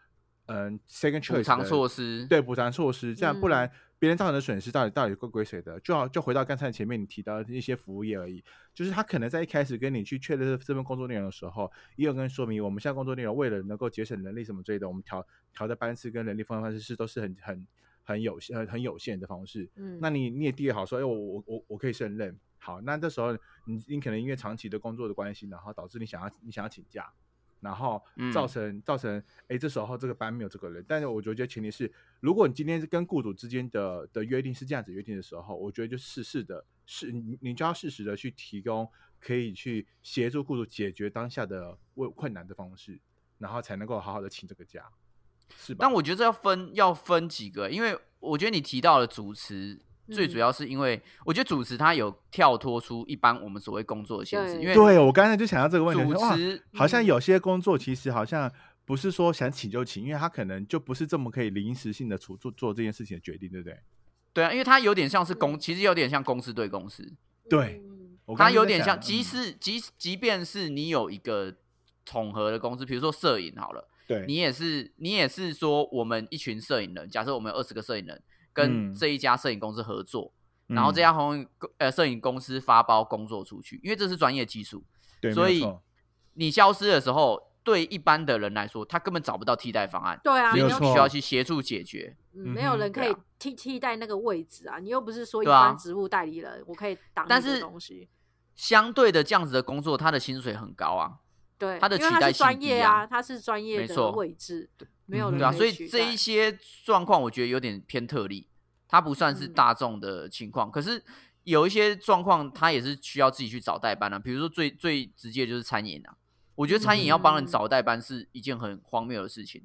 [SPEAKER 1] 嗯 second choice
[SPEAKER 3] 补
[SPEAKER 1] 偿
[SPEAKER 3] 措施，
[SPEAKER 1] 对补偿措施，这样不然
[SPEAKER 2] 嗯
[SPEAKER 1] 别人造成的损失到底到底归归谁的？就好就回到刚才前面你提到的一些服务业而已，就是他可能在一开始跟你去确认这份工作内容的时候，也有跟你说明，我们现在工作内容为了能够节省人力什么之类的，我们调调的班次跟人力分配方式是都是很很很有限很很有限的方式。
[SPEAKER 2] 嗯，
[SPEAKER 1] 那你你也第一好说，哎，我我我我可以胜任。好，那这时候你你可能因为长期的工作的关系，然后导致你想要你想要请假，然后
[SPEAKER 3] 嗯
[SPEAKER 1] 造成、造成哎这时候这个班没有这个人。但是我觉得前提是，如果你今天是跟雇主之间的的约定是这样子约定的时候，我觉得就适时的是你你就要适时的去提供可以去协助雇主解决当下的问困难的方式，然后才能够好好的请这个假，是吧？
[SPEAKER 3] 但我觉得这要分要分几个，因为我觉得你提到的主持，最主
[SPEAKER 2] 嗯。
[SPEAKER 3] 要是因为我觉得主持它有跳脱出一般我们所谓工作的限制，因为
[SPEAKER 1] 对我刚才就想到这个问题，
[SPEAKER 3] 主持
[SPEAKER 1] 好像
[SPEAKER 2] 嗯。
[SPEAKER 1] 有些工作其实好像不是说想请就请，因为他可能就不是这么可以临时性的出做做这件事情的决定，对不对？
[SPEAKER 3] 对啊，因为他有点像是公，其实有点像公司对公司，
[SPEAKER 1] 对
[SPEAKER 2] 嗯。
[SPEAKER 1] 我刚
[SPEAKER 3] 它
[SPEAKER 1] 才就在想
[SPEAKER 3] 有点像，即
[SPEAKER 1] 嗯。
[SPEAKER 3] 使即即便是你有一个统合的公司，比如说摄影好了，
[SPEAKER 1] 对。
[SPEAKER 3] 你也是你也是说我们一群摄影人，假设我们有二十个摄影人跟
[SPEAKER 1] 嗯
[SPEAKER 3] 这一家摄影公司合作，然后这家红呃摄影公司发包工作出去，因为这是专业技术，
[SPEAKER 1] 对，
[SPEAKER 3] 所以你消失的时候，对一般的人来说，他根本找不到替代方案，
[SPEAKER 2] 对啊，
[SPEAKER 3] 所以你需要去协助解决。
[SPEAKER 2] 嗯没有人可以替替代那个位置啊，你又不是说一般职务代理人，我可以挡那个
[SPEAKER 3] 但是
[SPEAKER 2] 东西。
[SPEAKER 3] 相对的，这样子的工作，他的薪水很高啊，
[SPEAKER 2] 对，
[SPEAKER 3] 他的
[SPEAKER 2] 期待是
[SPEAKER 3] 取代性低啊
[SPEAKER 2] 专业啊，它是专业的位置，没有
[SPEAKER 1] 嗯
[SPEAKER 3] 对啊，所以这一些状况，我觉得有点偏特例，它不算是
[SPEAKER 2] 嗯
[SPEAKER 3] 大众的情况。可是有一些状况，他也是需要自己去找代班啊。比如说最最直接就是餐饮啊，我觉得餐饮要帮人
[SPEAKER 2] 嗯
[SPEAKER 3] 找代班是一件很荒谬的事情。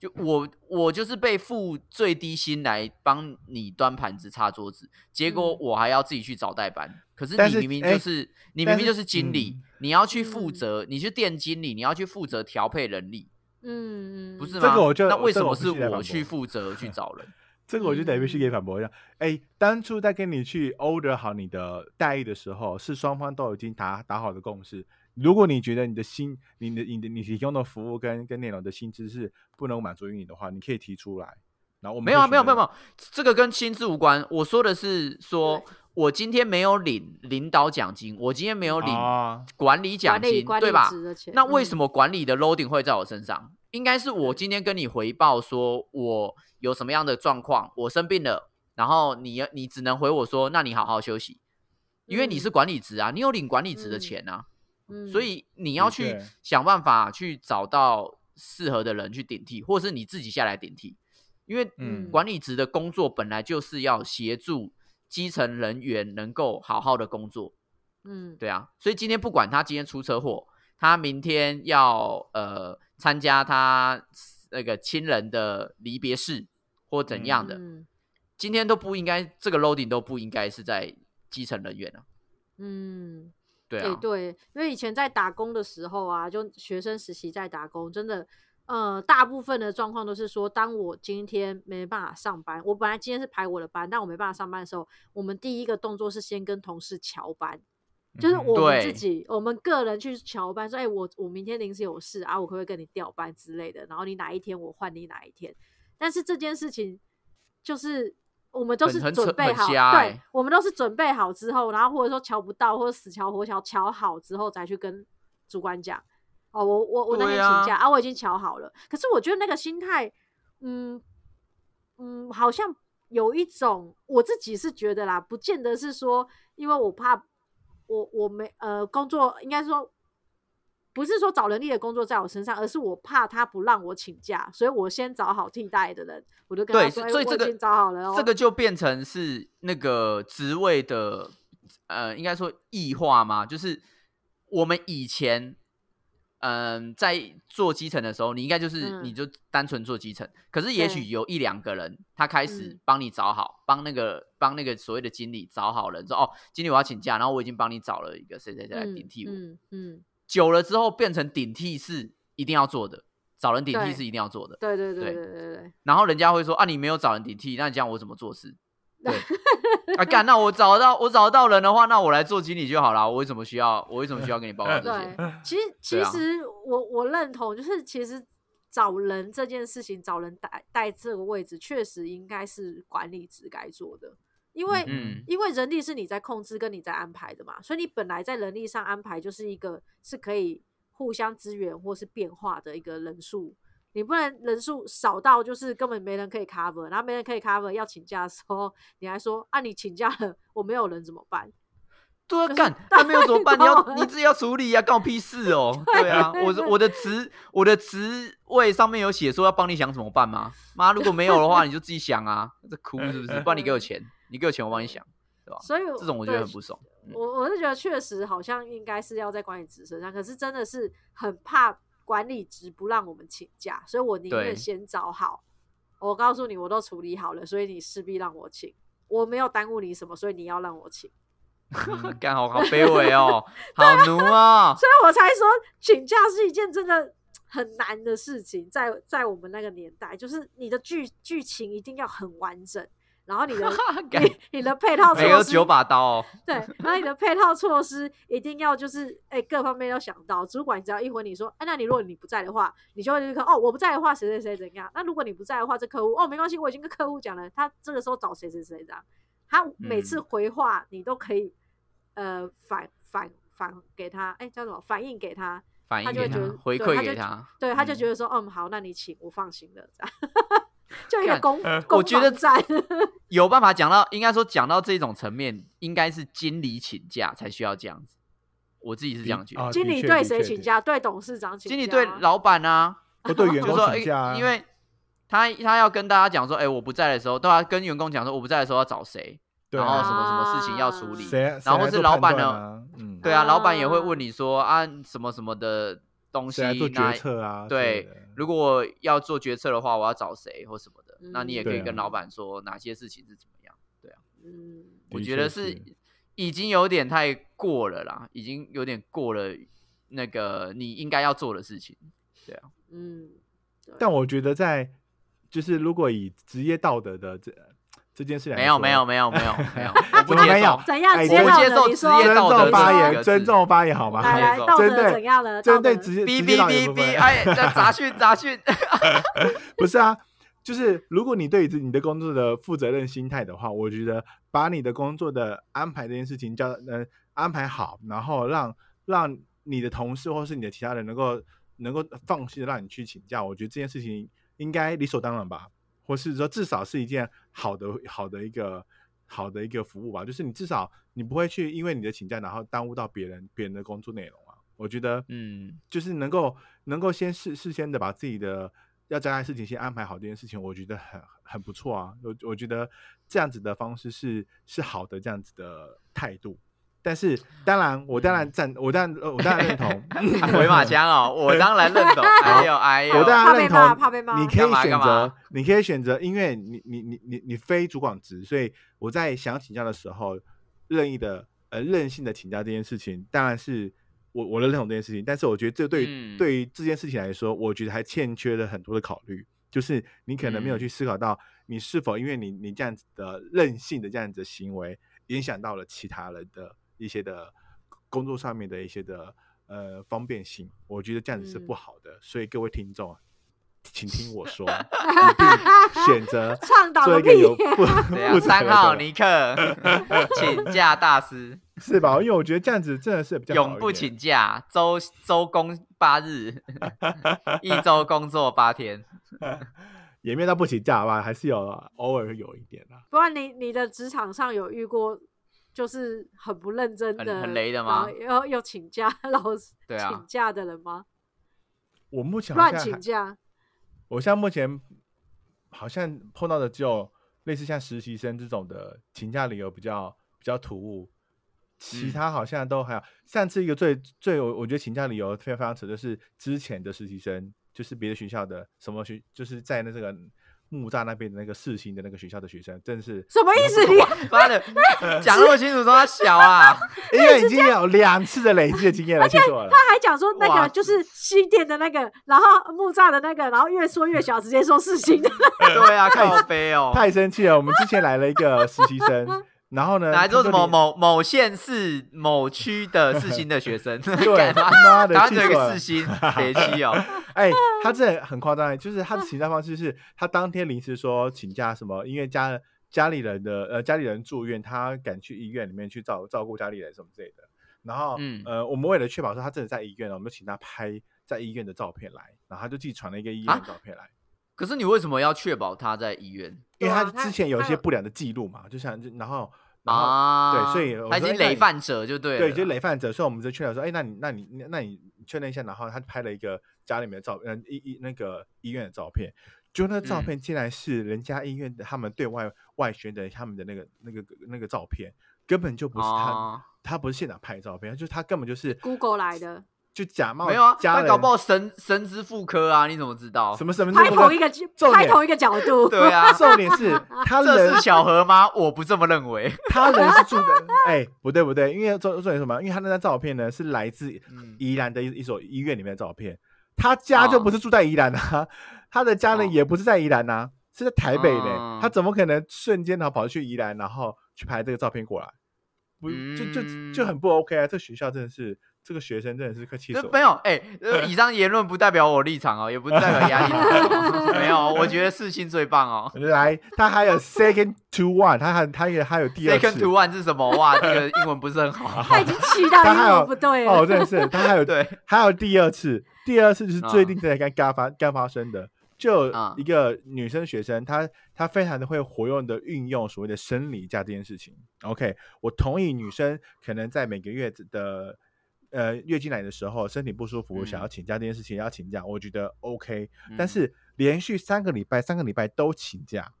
[SPEAKER 3] 就我我就是被付最低薪来帮你端盘子、擦桌子，结果
[SPEAKER 2] 嗯
[SPEAKER 3] 我还要自己去找代班。可是你明明
[SPEAKER 1] 哎
[SPEAKER 3] 就是、你明明就是经理，
[SPEAKER 1] 嗯
[SPEAKER 3] 你要去负
[SPEAKER 2] 嗯
[SPEAKER 3] 责，你是店经理，你要去负责调配人力。
[SPEAKER 2] 嗯，嗯
[SPEAKER 3] 不是吗？
[SPEAKER 1] 这个我就
[SPEAKER 3] 那为什么是
[SPEAKER 1] 我
[SPEAKER 3] 去负责去找人？
[SPEAKER 1] 这个我就得必须给
[SPEAKER 2] 嗯
[SPEAKER 1] 反驳一下。哎，当初在跟你去 order 好你的待遇的时候，是双方都已经打打好的共识。如果你觉得你的薪、你的、你的、你提供的服务跟跟内容的薪资是不能满足于你的话，你可以提出来。然后我们
[SPEAKER 3] 没有啊，没有没有没有，这个跟薪资无关。我说的是说
[SPEAKER 2] 对，
[SPEAKER 3] 我今天没有领领导奖金，我今天没有领
[SPEAKER 1] 啊，
[SPEAKER 3] 管理奖金，对吧？那为什
[SPEAKER 2] 么？
[SPEAKER 3] 管理的 loading 会在我身上？应该是我今天跟你回报说我有什么样的状况，我生病了，然后你你只能回我说，那你好好休息，因为你是
[SPEAKER 2] 嗯
[SPEAKER 3] 管理职啊，你有领管理职的
[SPEAKER 2] 嗯
[SPEAKER 3] 钱啊。
[SPEAKER 2] 嗯
[SPEAKER 3] 所以你要去想办法去找到适合的人去顶替，或是你自己下来顶替，因为
[SPEAKER 1] 嗯
[SPEAKER 3] 管理职的工作本来就是要协助基层人员能够好好的工作，
[SPEAKER 2] 嗯。
[SPEAKER 3] 对啊，所以今天不管他今天出车祸，他明天要呃参加他那个亲人的离别式或怎样的，
[SPEAKER 2] 嗯。
[SPEAKER 3] 今天都不应该这个 loading 都不应该是在基层人员啊，
[SPEAKER 2] 嗯，
[SPEAKER 3] 对啊，
[SPEAKER 2] 诶对，因为以前在打工的时候啊，就学生实习在打工，真的呃，大部分的状况都是说，当我今天没办法上班，我本来今天是排我的班，但我没办法上班的时候，我们第一个动作是先跟同事调班，就是我们自
[SPEAKER 3] 对
[SPEAKER 2] 己，我们个人去调班，说，哎、我我明天临时有事啊，我可不可以跟你调班之类的？然后你哪一天我换你哪一天？但是这件事情就是我们都是准备好，对
[SPEAKER 3] 欸，
[SPEAKER 2] 我们都是准备好之后，然后或者说瞧不到，或者死瞧活瞧瞧好之后再去跟主管讲。哦，我我我那天请假啊我已经瞧好了。可是我觉得那个心态，嗯嗯，好像有一种我自己是觉得啦，不见得是说，因为我怕我我没呃工作，应该说不是说找人力的工作在我身上，而是我怕他不让我请假，所以我先找好替代的人，我就跟他，说，
[SPEAKER 3] 所以这个
[SPEAKER 2] 已经找好了哦，
[SPEAKER 3] 这个就变成是那个职位的呃，应该说异化嘛，就是我们以前。嗯，在做基层的时候，你应该就是、
[SPEAKER 2] 嗯
[SPEAKER 3] 你就单纯做基层，可是也许有一两个人，他开始
[SPEAKER 2] 嗯
[SPEAKER 3] 帮你找好，帮那个帮那个所谓的经理找好人，说哦，经理我要请假，然后我已经帮你找了一个谁谁谁来顶替我。
[SPEAKER 2] 嗯嗯，
[SPEAKER 3] 久了之后变成顶替是一定要做的，找人顶替是一定要做的。
[SPEAKER 2] 对对对
[SPEAKER 3] 对
[SPEAKER 2] 对对对，
[SPEAKER 3] 然后人家会说啊，你没有找人顶替，那你这样我怎么做事？对，啊干，那我找到我找到人的话，那我来做经理就好了。我为什么需要我为什么需要跟你报告这些？
[SPEAKER 2] 对，其实其实我我认同，就是其实找人这件事情，找人带带这个位置，确实应该是管理职该做的，因为、
[SPEAKER 3] 嗯
[SPEAKER 2] 因为人力是你在控制跟你在安排的嘛，所以你本来在人力上安排就是一个是可以互相支援或是变化的一个人数。你不能人数少到就是根本没人可以 cover，然后没人可以 cover，要请假的时候，你还说啊，你请假了，我没有人怎么办？
[SPEAKER 3] 对啊，干，他没有怎么办？你要你自己要处理呀、干我屁事哦。对啊，我的我的职我的职位上面有写说要帮你想怎么办吗？妈，如果没有的话，你就自己想啊。这哭是不是？不然你给我钱，你给我钱我帮你想，对吧？
[SPEAKER 2] 所以
[SPEAKER 3] 这种我觉得很不爽。嗯
[SPEAKER 2] 我我是觉得确实好像应该是要在管理职身上，可是真的是很怕管理职不让我们请假，所以我宁愿先找好。我告诉你，我都处理好了，所以你势必让我请。我没有耽误你什么，所以你要让我请。
[SPEAKER 1] 嗯
[SPEAKER 3] 干好好卑微哦，好奴啊！
[SPEAKER 2] 所以我才说请假是一件真的很难的事情，在在我们那个年代，就是你的剧剧情一定要很完整，然后你的 你你的配套措施
[SPEAKER 3] 每个都九把刀哦。
[SPEAKER 2] 对，然后你的配套措施一定要就是哎、各方面要想到。主管只要一回你说，哎、那你如果你不在的话，你就会立刻哦，我不在的话，谁谁谁怎样？那如果你不在的话，这客户哦没关系，我已经跟客户讲了，他这个时候找谁谁谁这样。他每次
[SPEAKER 3] 嗯
[SPEAKER 2] 回话你都可以呃反反反给他，哎、叫什么反应给他，
[SPEAKER 3] 反应给他
[SPEAKER 2] 他就会觉得，
[SPEAKER 3] 回
[SPEAKER 2] 对他就
[SPEAKER 3] 馈给他。
[SPEAKER 2] 对，他就
[SPEAKER 3] 嗯
[SPEAKER 2] 觉得说，嗯好，那你请，我放心了，这样。就一个公
[SPEAKER 1] 呃
[SPEAKER 3] 我觉得
[SPEAKER 2] 防战，
[SPEAKER 3] 有办法讲到，应该说讲到这种层面，应该是经理请假才需要这样子。我自己是这样觉得。
[SPEAKER 1] 啊
[SPEAKER 2] 经理对谁请假？对董事长请假啊。
[SPEAKER 3] 经理对老板啊，
[SPEAKER 1] 不对 员工，请假啊，
[SPEAKER 3] 因因为他他要跟大家讲说，哎、我不在的时候，都要跟员工讲说，我不在的时候要找谁，
[SPEAKER 1] 对啊
[SPEAKER 3] 然后什么什么事情要处理。
[SPEAKER 1] 谁
[SPEAKER 3] 然后是老板呢
[SPEAKER 1] 啊？嗯，
[SPEAKER 3] 对啊，老板也会
[SPEAKER 2] 啊
[SPEAKER 3] 问你说啊，什么什么的东西
[SPEAKER 1] 来做，
[SPEAKER 3] 那
[SPEAKER 1] 决策啊？
[SPEAKER 3] 对如果要做决策的话，我要找谁或什么的，那你也可以跟老板说哪些事情是怎么样。
[SPEAKER 2] 对
[SPEAKER 3] 啊
[SPEAKER 1] 嗯，我
[SPEAKER 3] 觉得是已经有点太过了啦，已经有点过了那个你应该要做的事情。
[SPEAKER 2] 对啊嗯，
[SPEAKER 1] 但我觉得在就是如果以职业道德的这这件事
[SPEAKER 3] 没有没有没有没有没有，我不接受。
[SPEAKER 2] 怎样？
[SPEAKER 3] 我接受职业道德
[SPEAKER 1] 重发言，尊重发言好吗？
[SPEAKER 2] 来来，道德
[SPEAKER 1] 针对
[SPEAKER 2] 怎样了？
[SPEAKER 1] 针对职业
[SPEAKER 3] 哔
[SPEAKER 1] 职业道德
[SPEAKER 3] 哔哔哔，
[SPEAKER 1] 部分
[SPEAKER 3] 哎，这杂讯杂讯。
[SPEAKER 1] 不是啊，就是如果你对你的工作的负责任心态的话，我觉得把你的工作的安排这件事情叫呃安排好，然后让让你的同事或是你的其他人能够能够放心的让你去请假，我觉得这件事情应该理所当然吧，或是说至少是一件好的好的一个好的一个服务吧，就是你至少你不会去因为你的请假然后耽误到别人别人的工作内容啊，我觉得
[SPEAKER 3] 嗯，
[SPEAKER 1] 就是能够能够先事事先的把自己的要交代的事情先安排好，这件事情我觉得很很不错啊。我我觉得这样子的方式是是好的，这样子的态度。但是当然，我当然赞，我当然呃我当然认同。
[SPEAKER 3] 回马枪哦，我当然认同。哎呦哎呦，
[SPEAKER 1] 我当然认同，
[SPEAKER 2] 怕被骂
[SPEAKER 1] 你可以选择，你可以选择，因为你你你你你非主管职，所以我在想请假的时候，任意的呃任性的请假这件事情，当然是我我认同这件事情，但是我觉得这对于、
[SPEAKER 3] 嗯。
[SPEAKER 1] 对于这件事情来说，我觉得还欠缺了很多的考虑，就是你可能没有
[SPEAKER 3] 嗯。
[SPEAKER 1] 去思考到你是否因为你你这样子的任性的这样子的行为，影响到了其他人的一些的工作上面的一些的呃方便性，我觉得这样子是不
[SPEAKER 2] 嗯
[SPEAKER 1] 好的，所以各位听众啊。请听我说，一定选择
[SPEAKER 2] 倡导
[SPEAKER 1] 做一个有
[SPEAKER 2] 屁
[SPEAKER 1] 负
[SPEAKER 3] 对啊，
[SPEAKER 1] 负责
[SPEAKER 3] 三号尼克请假大师，
[SPEAKER 1] 是吧？因为我觉得这样子真的是比较
[SPEAKER 3] 永不请假，周周工八日，一周工作八天。
[SPEAKER 1] 也没有到不请假吧，还是有偶尔会有一点啦。
[SPEAKER 2] 不然你你的职场上有遇过就是很不认真的、
[SPEAKER 3] 很雷的吗
[SPEAKER 2] 然后又又请假，老师
[SPEAKER 3] 对啊
[SPEAKER 2] 请假的人吗？
[SPEAKER 1] 我目前好
[SPEAKER 2] 乱请假，
[SPEAKER 1] 我现在目前好像碰到的只有类似像实习生这种的请假理由比较比较突兀，其
[SPEAKER 3] 嗯
[SPEAKER 1] 他好像都还好。上次一个最最我我觉得请假理由非常非常扯，就是之前的实习生，就是别的学校的什么学，就是在那这个木栅那边的那个四星的那个学校的学生，真是
[SPEAKER 2] 什么意思？你
[SPEAKER 3] 妈的，讲那么清楚，说他小啊，
[SPEAKER 1] 因为已经有两次的累积的经验了，气死我了。
[SPEAKER 2] 他还讲说那个就是西店的那个，然后木栅的那个，然后越说越小，直接说四星的。
[SPEAKER 3] 对啊，靠背哦，
[SPEAKER 1] 太生气了！我们之前来了一个实习生，然后呢，
[SPEAKER 3] 来做什么某某县市某区的四星的学生，
[SPEAKER 1] 对？妈的，
[SPEAKER 3] 台湾只有一个世新北区哦，
[SPEAKER 1] 哎，他这很夸张，就是他的请假方式是，他当天临时说请假什么，因为家家里人的呃家里人住院，他赶去医院里面去照照顾家里人什么之类的。然后、
[SPEAKER 3] 嗯
[SPEAKER 1] 呃，我们为了确保说他真的在医院了，我们就请他拍在医院的照片来，然后他就自己传了一个医院
[SPEAKER 3] 啊？
[SPEAKER 1] 的照片来，
[SPEAKER 3] 可是你为什么要确保他在医院？
[SPEAKER 1] 因为
[SPEAKER 2] 他
[SPEAKER 1] 之前有一些不良的记录嘛，就像然后然后、
[SPEAKER 3] 啊？
[SPEAKER 1] 对所以我
[SPEAKER 3] 他已经累犯者就对了，
[SPEAKER 1] 对，就是累犯者，所以我们就确认说，哎，那你那你那你确认一下，然后他拍了一个家里面的照，嗯，医医那个医院的照片，就那照
[SPEAKER 3] 嗯
[SPEAKER 1] 片竟然是人家医院的他们对外外宣的他们的那个那个那个照片，根本就不是他，
[SPEAKER 3] 哦
[SPEAKER 1] 他不是现场拍的照片，就是他根本就是
[SPEAKER 2] Google 来的，
[SPEAKER 1] 就假冒
[SPEAKER 3] 没有啊，他搞不好神神之妇科啊，你怎么知道？
[SPEAKER 1] 什么什么
[SPEAKER 2] 拍同一个拍
[SPEAKER 1] 重点
[SPEAKER 2] 同一个角度，
[SPEAKER 3] 对啊，
[SPEAKER 1] 重点是他
[SPEAKER 3] 这
[SPEAKER 1] 人
[SPEAKER 3] 是巧合吗？我不这么认为。
[SPEAKER 1] 他人是住的，哎，不对不对，因为重重点什么？因为他那张照片呢是来自
[SPEAKER 3] 嗯
[SPEAKER 1] 宜兰的一一所医院里面的照片，他家就不是住在宜兰啊，他的家人
[SPEAKER 3] 哦
[SPEAKER 1] 也不是在宜兰啊，是在台北的，
[SPEAKER 3] 哦
[SPEAKER 1] 他怎么可能瞬间然后跑去宜兰，然后去拍这个照片过来？不就就就很不 OK 啊！这学校真的是，这个学生真的是快气死我了。
[SPEAKER 3] 没有，哎、呃 以上言论不代表我立场哦，也不代表压力哦。没有，我觉得世新最棒哦。
[SPEAKER 1] 来，他还有 second to one，他还他也还有第二
[SPEAKER 3] Second to one 是什么？哇，这个英文不是很好。
[SPEAKER 2] 他已经气到英
[SPEAKER 1] 他还有
[SPEAKER 2] 文不对
[SPEAKER 1] 哦，
[SPEAKER 2] 了。
[SPEAKER 1] 真的是他还有
[SPEAKER 3] 对，
[SPEAKER 1] 还有第二次，第二次就是最
[SPEAKER 3] 啊
[SPEAKER 1] 近才刚刚发刚发生的，就一个女生学生，她她非常的会活用的运用所谓的生理假这件事情。OK，我同意女生可能在每个月的呃月经来的时候身体不舒服，
[SPEAKER 3] 嗯
[SPEAKER 1] 想要请假这件事情要请假，我觉得 OK，、但
[SPEAKER 3] 嗯。
[SPEAKER 1] 是连续三个礼拜三个礼拜都请假，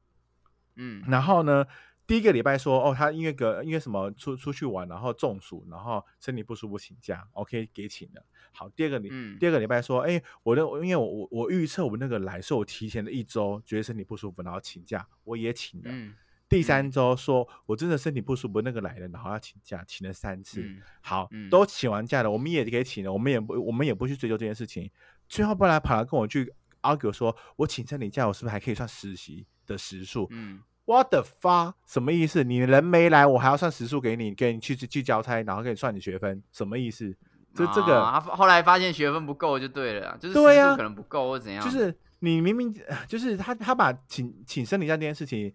[SPEAKER 3] 嗯。
[SPEAKER 1] 然后呢，第一个礼拜说哦，他因为个因为什么出出去玩，然后中暑，然后身体不舒服请假，OK 给请了。好，第二个礼、
[SPEAKER 3] 嗯。
[SPEAKER 1] 第二个礼拜说，哎，我的因为我我我预测我那个来是我提前了一周觉得身体不舒服，然后请假，我也请了。
[SPEAKER 3] 嗯
[SPEAKER 1] 第三周说我真的身体不舒服，那个来了，然后要请假，请了三次。
[SPEAKER 3] 嗯
[SPEAKER 1] 好，
[SPEAKER 3] 嗯
[SPEAKER 1] 都请完假了，我们也可以请了，我们也不我们也不去追究这件事情。最后不然跑来跟我去 argue 说，我请生理假，我是不是还可以算实习的时数？
[SPEAKER 3] 嗯
[SPEAKER 1] What the fuck？什么意思？你人没来，我还要算时数给你，给你去去交差，然后给你算你学分，什么意思？就这个、
[SPEAKER 3] 后来发现学分不够就对了啊，就是时数可能不够或怎样。
[SPEAKER 1] 就是你明明 就是他他把请请生理假这件事情，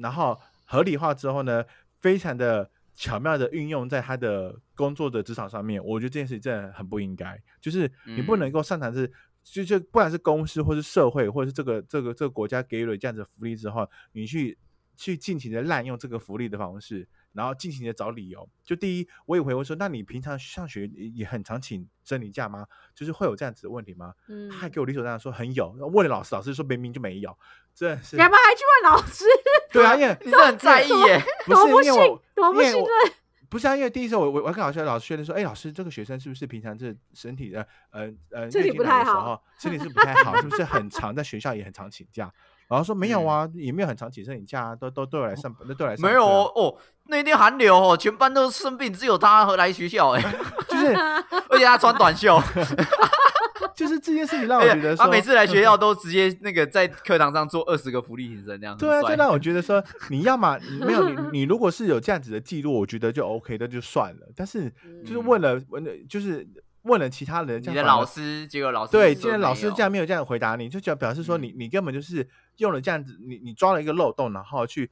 [SPEAKER 1] 然后合理化之后呢，非常的巧妙的运用在他的工作的职场上面，我觉得这件事情真的很不应该。就是你不能
[SPEAKER 3] 嗯
[SPEAKER 1] 够擅长是。就就不管是公司或是社会，或者是这个这个这个国家给予了这样子的福利之后，你去去尽情的滥用这个福利的方式，然后尽情的找理由。就第一，我也会问说，那你平常上学也也很常请生理假吗？就是会有这样子的问题吗？
[SPEAKER 2] 嗯
[SPEAKER 1] 他还给我理所当然说很有，问了老师，老师说明明就没有，真的是
[SPEAKER 2] 干嘛还去问老师？
[SPEAKER 1] 对啊，因为
[SPEAKER 3] 你是很在意耶，
[SPEAKER 1] 不
[SPEAKER 2] 多不信
[SPEAKER 1] 是因为我，
[SPEAKER 2] 多不
[SPEAKER 1] 因为我
[SPEAKER 2] 信任。
[SPEAKER 1] 不是啊，因为第一次我我我跟老师老师确认说，哎，老师这个学生是不是平常这身体的呃呃
[SPEAKER 2] 身体
[SPEAKER 1] 月经
[SPEAKER 2] 不太好
[SPEAKER 1] 来的时候身体是不太好，是不是很常在学校也很常请假？然后说没有啊，也没有很长请摄影假啊，都都都有来上班，都都有来上
[SPEAKER 3] 没有哦哦，那天寒流哦，全班都生病，只有他和来学校哎
[SPEAKER 1] 就是
[SPEAKER 3] 而且他穿短袖，
[SPEAKER 1] 就是这件事情让我觉得说，
[SPEAKER 3] 他每次来学校都直接那个在课堂上做二十个浮力挺身，这样
[SPEAKER 1] 对啊，
[SPEAKER 3] 很帅
[SPEAKER 1] 就让我觉得说，你要么你没有你你如果是有这样子的记录，我觉得就 OK，那就算了。但是就是
[SPEAKER 3] 嗯。
[SPEAKER 1] 问了问了，就是问了其他人，
[SPEAKER 3] 你的老师，结果老师
[SPEAKER 1] 对，既然老师这样没有这样回答你，就表表示说你
[SPEAKER 3] 嗯。
[SPEAKER 1] 你根本就是用了这样子，你你抓了一个漏洞，然后去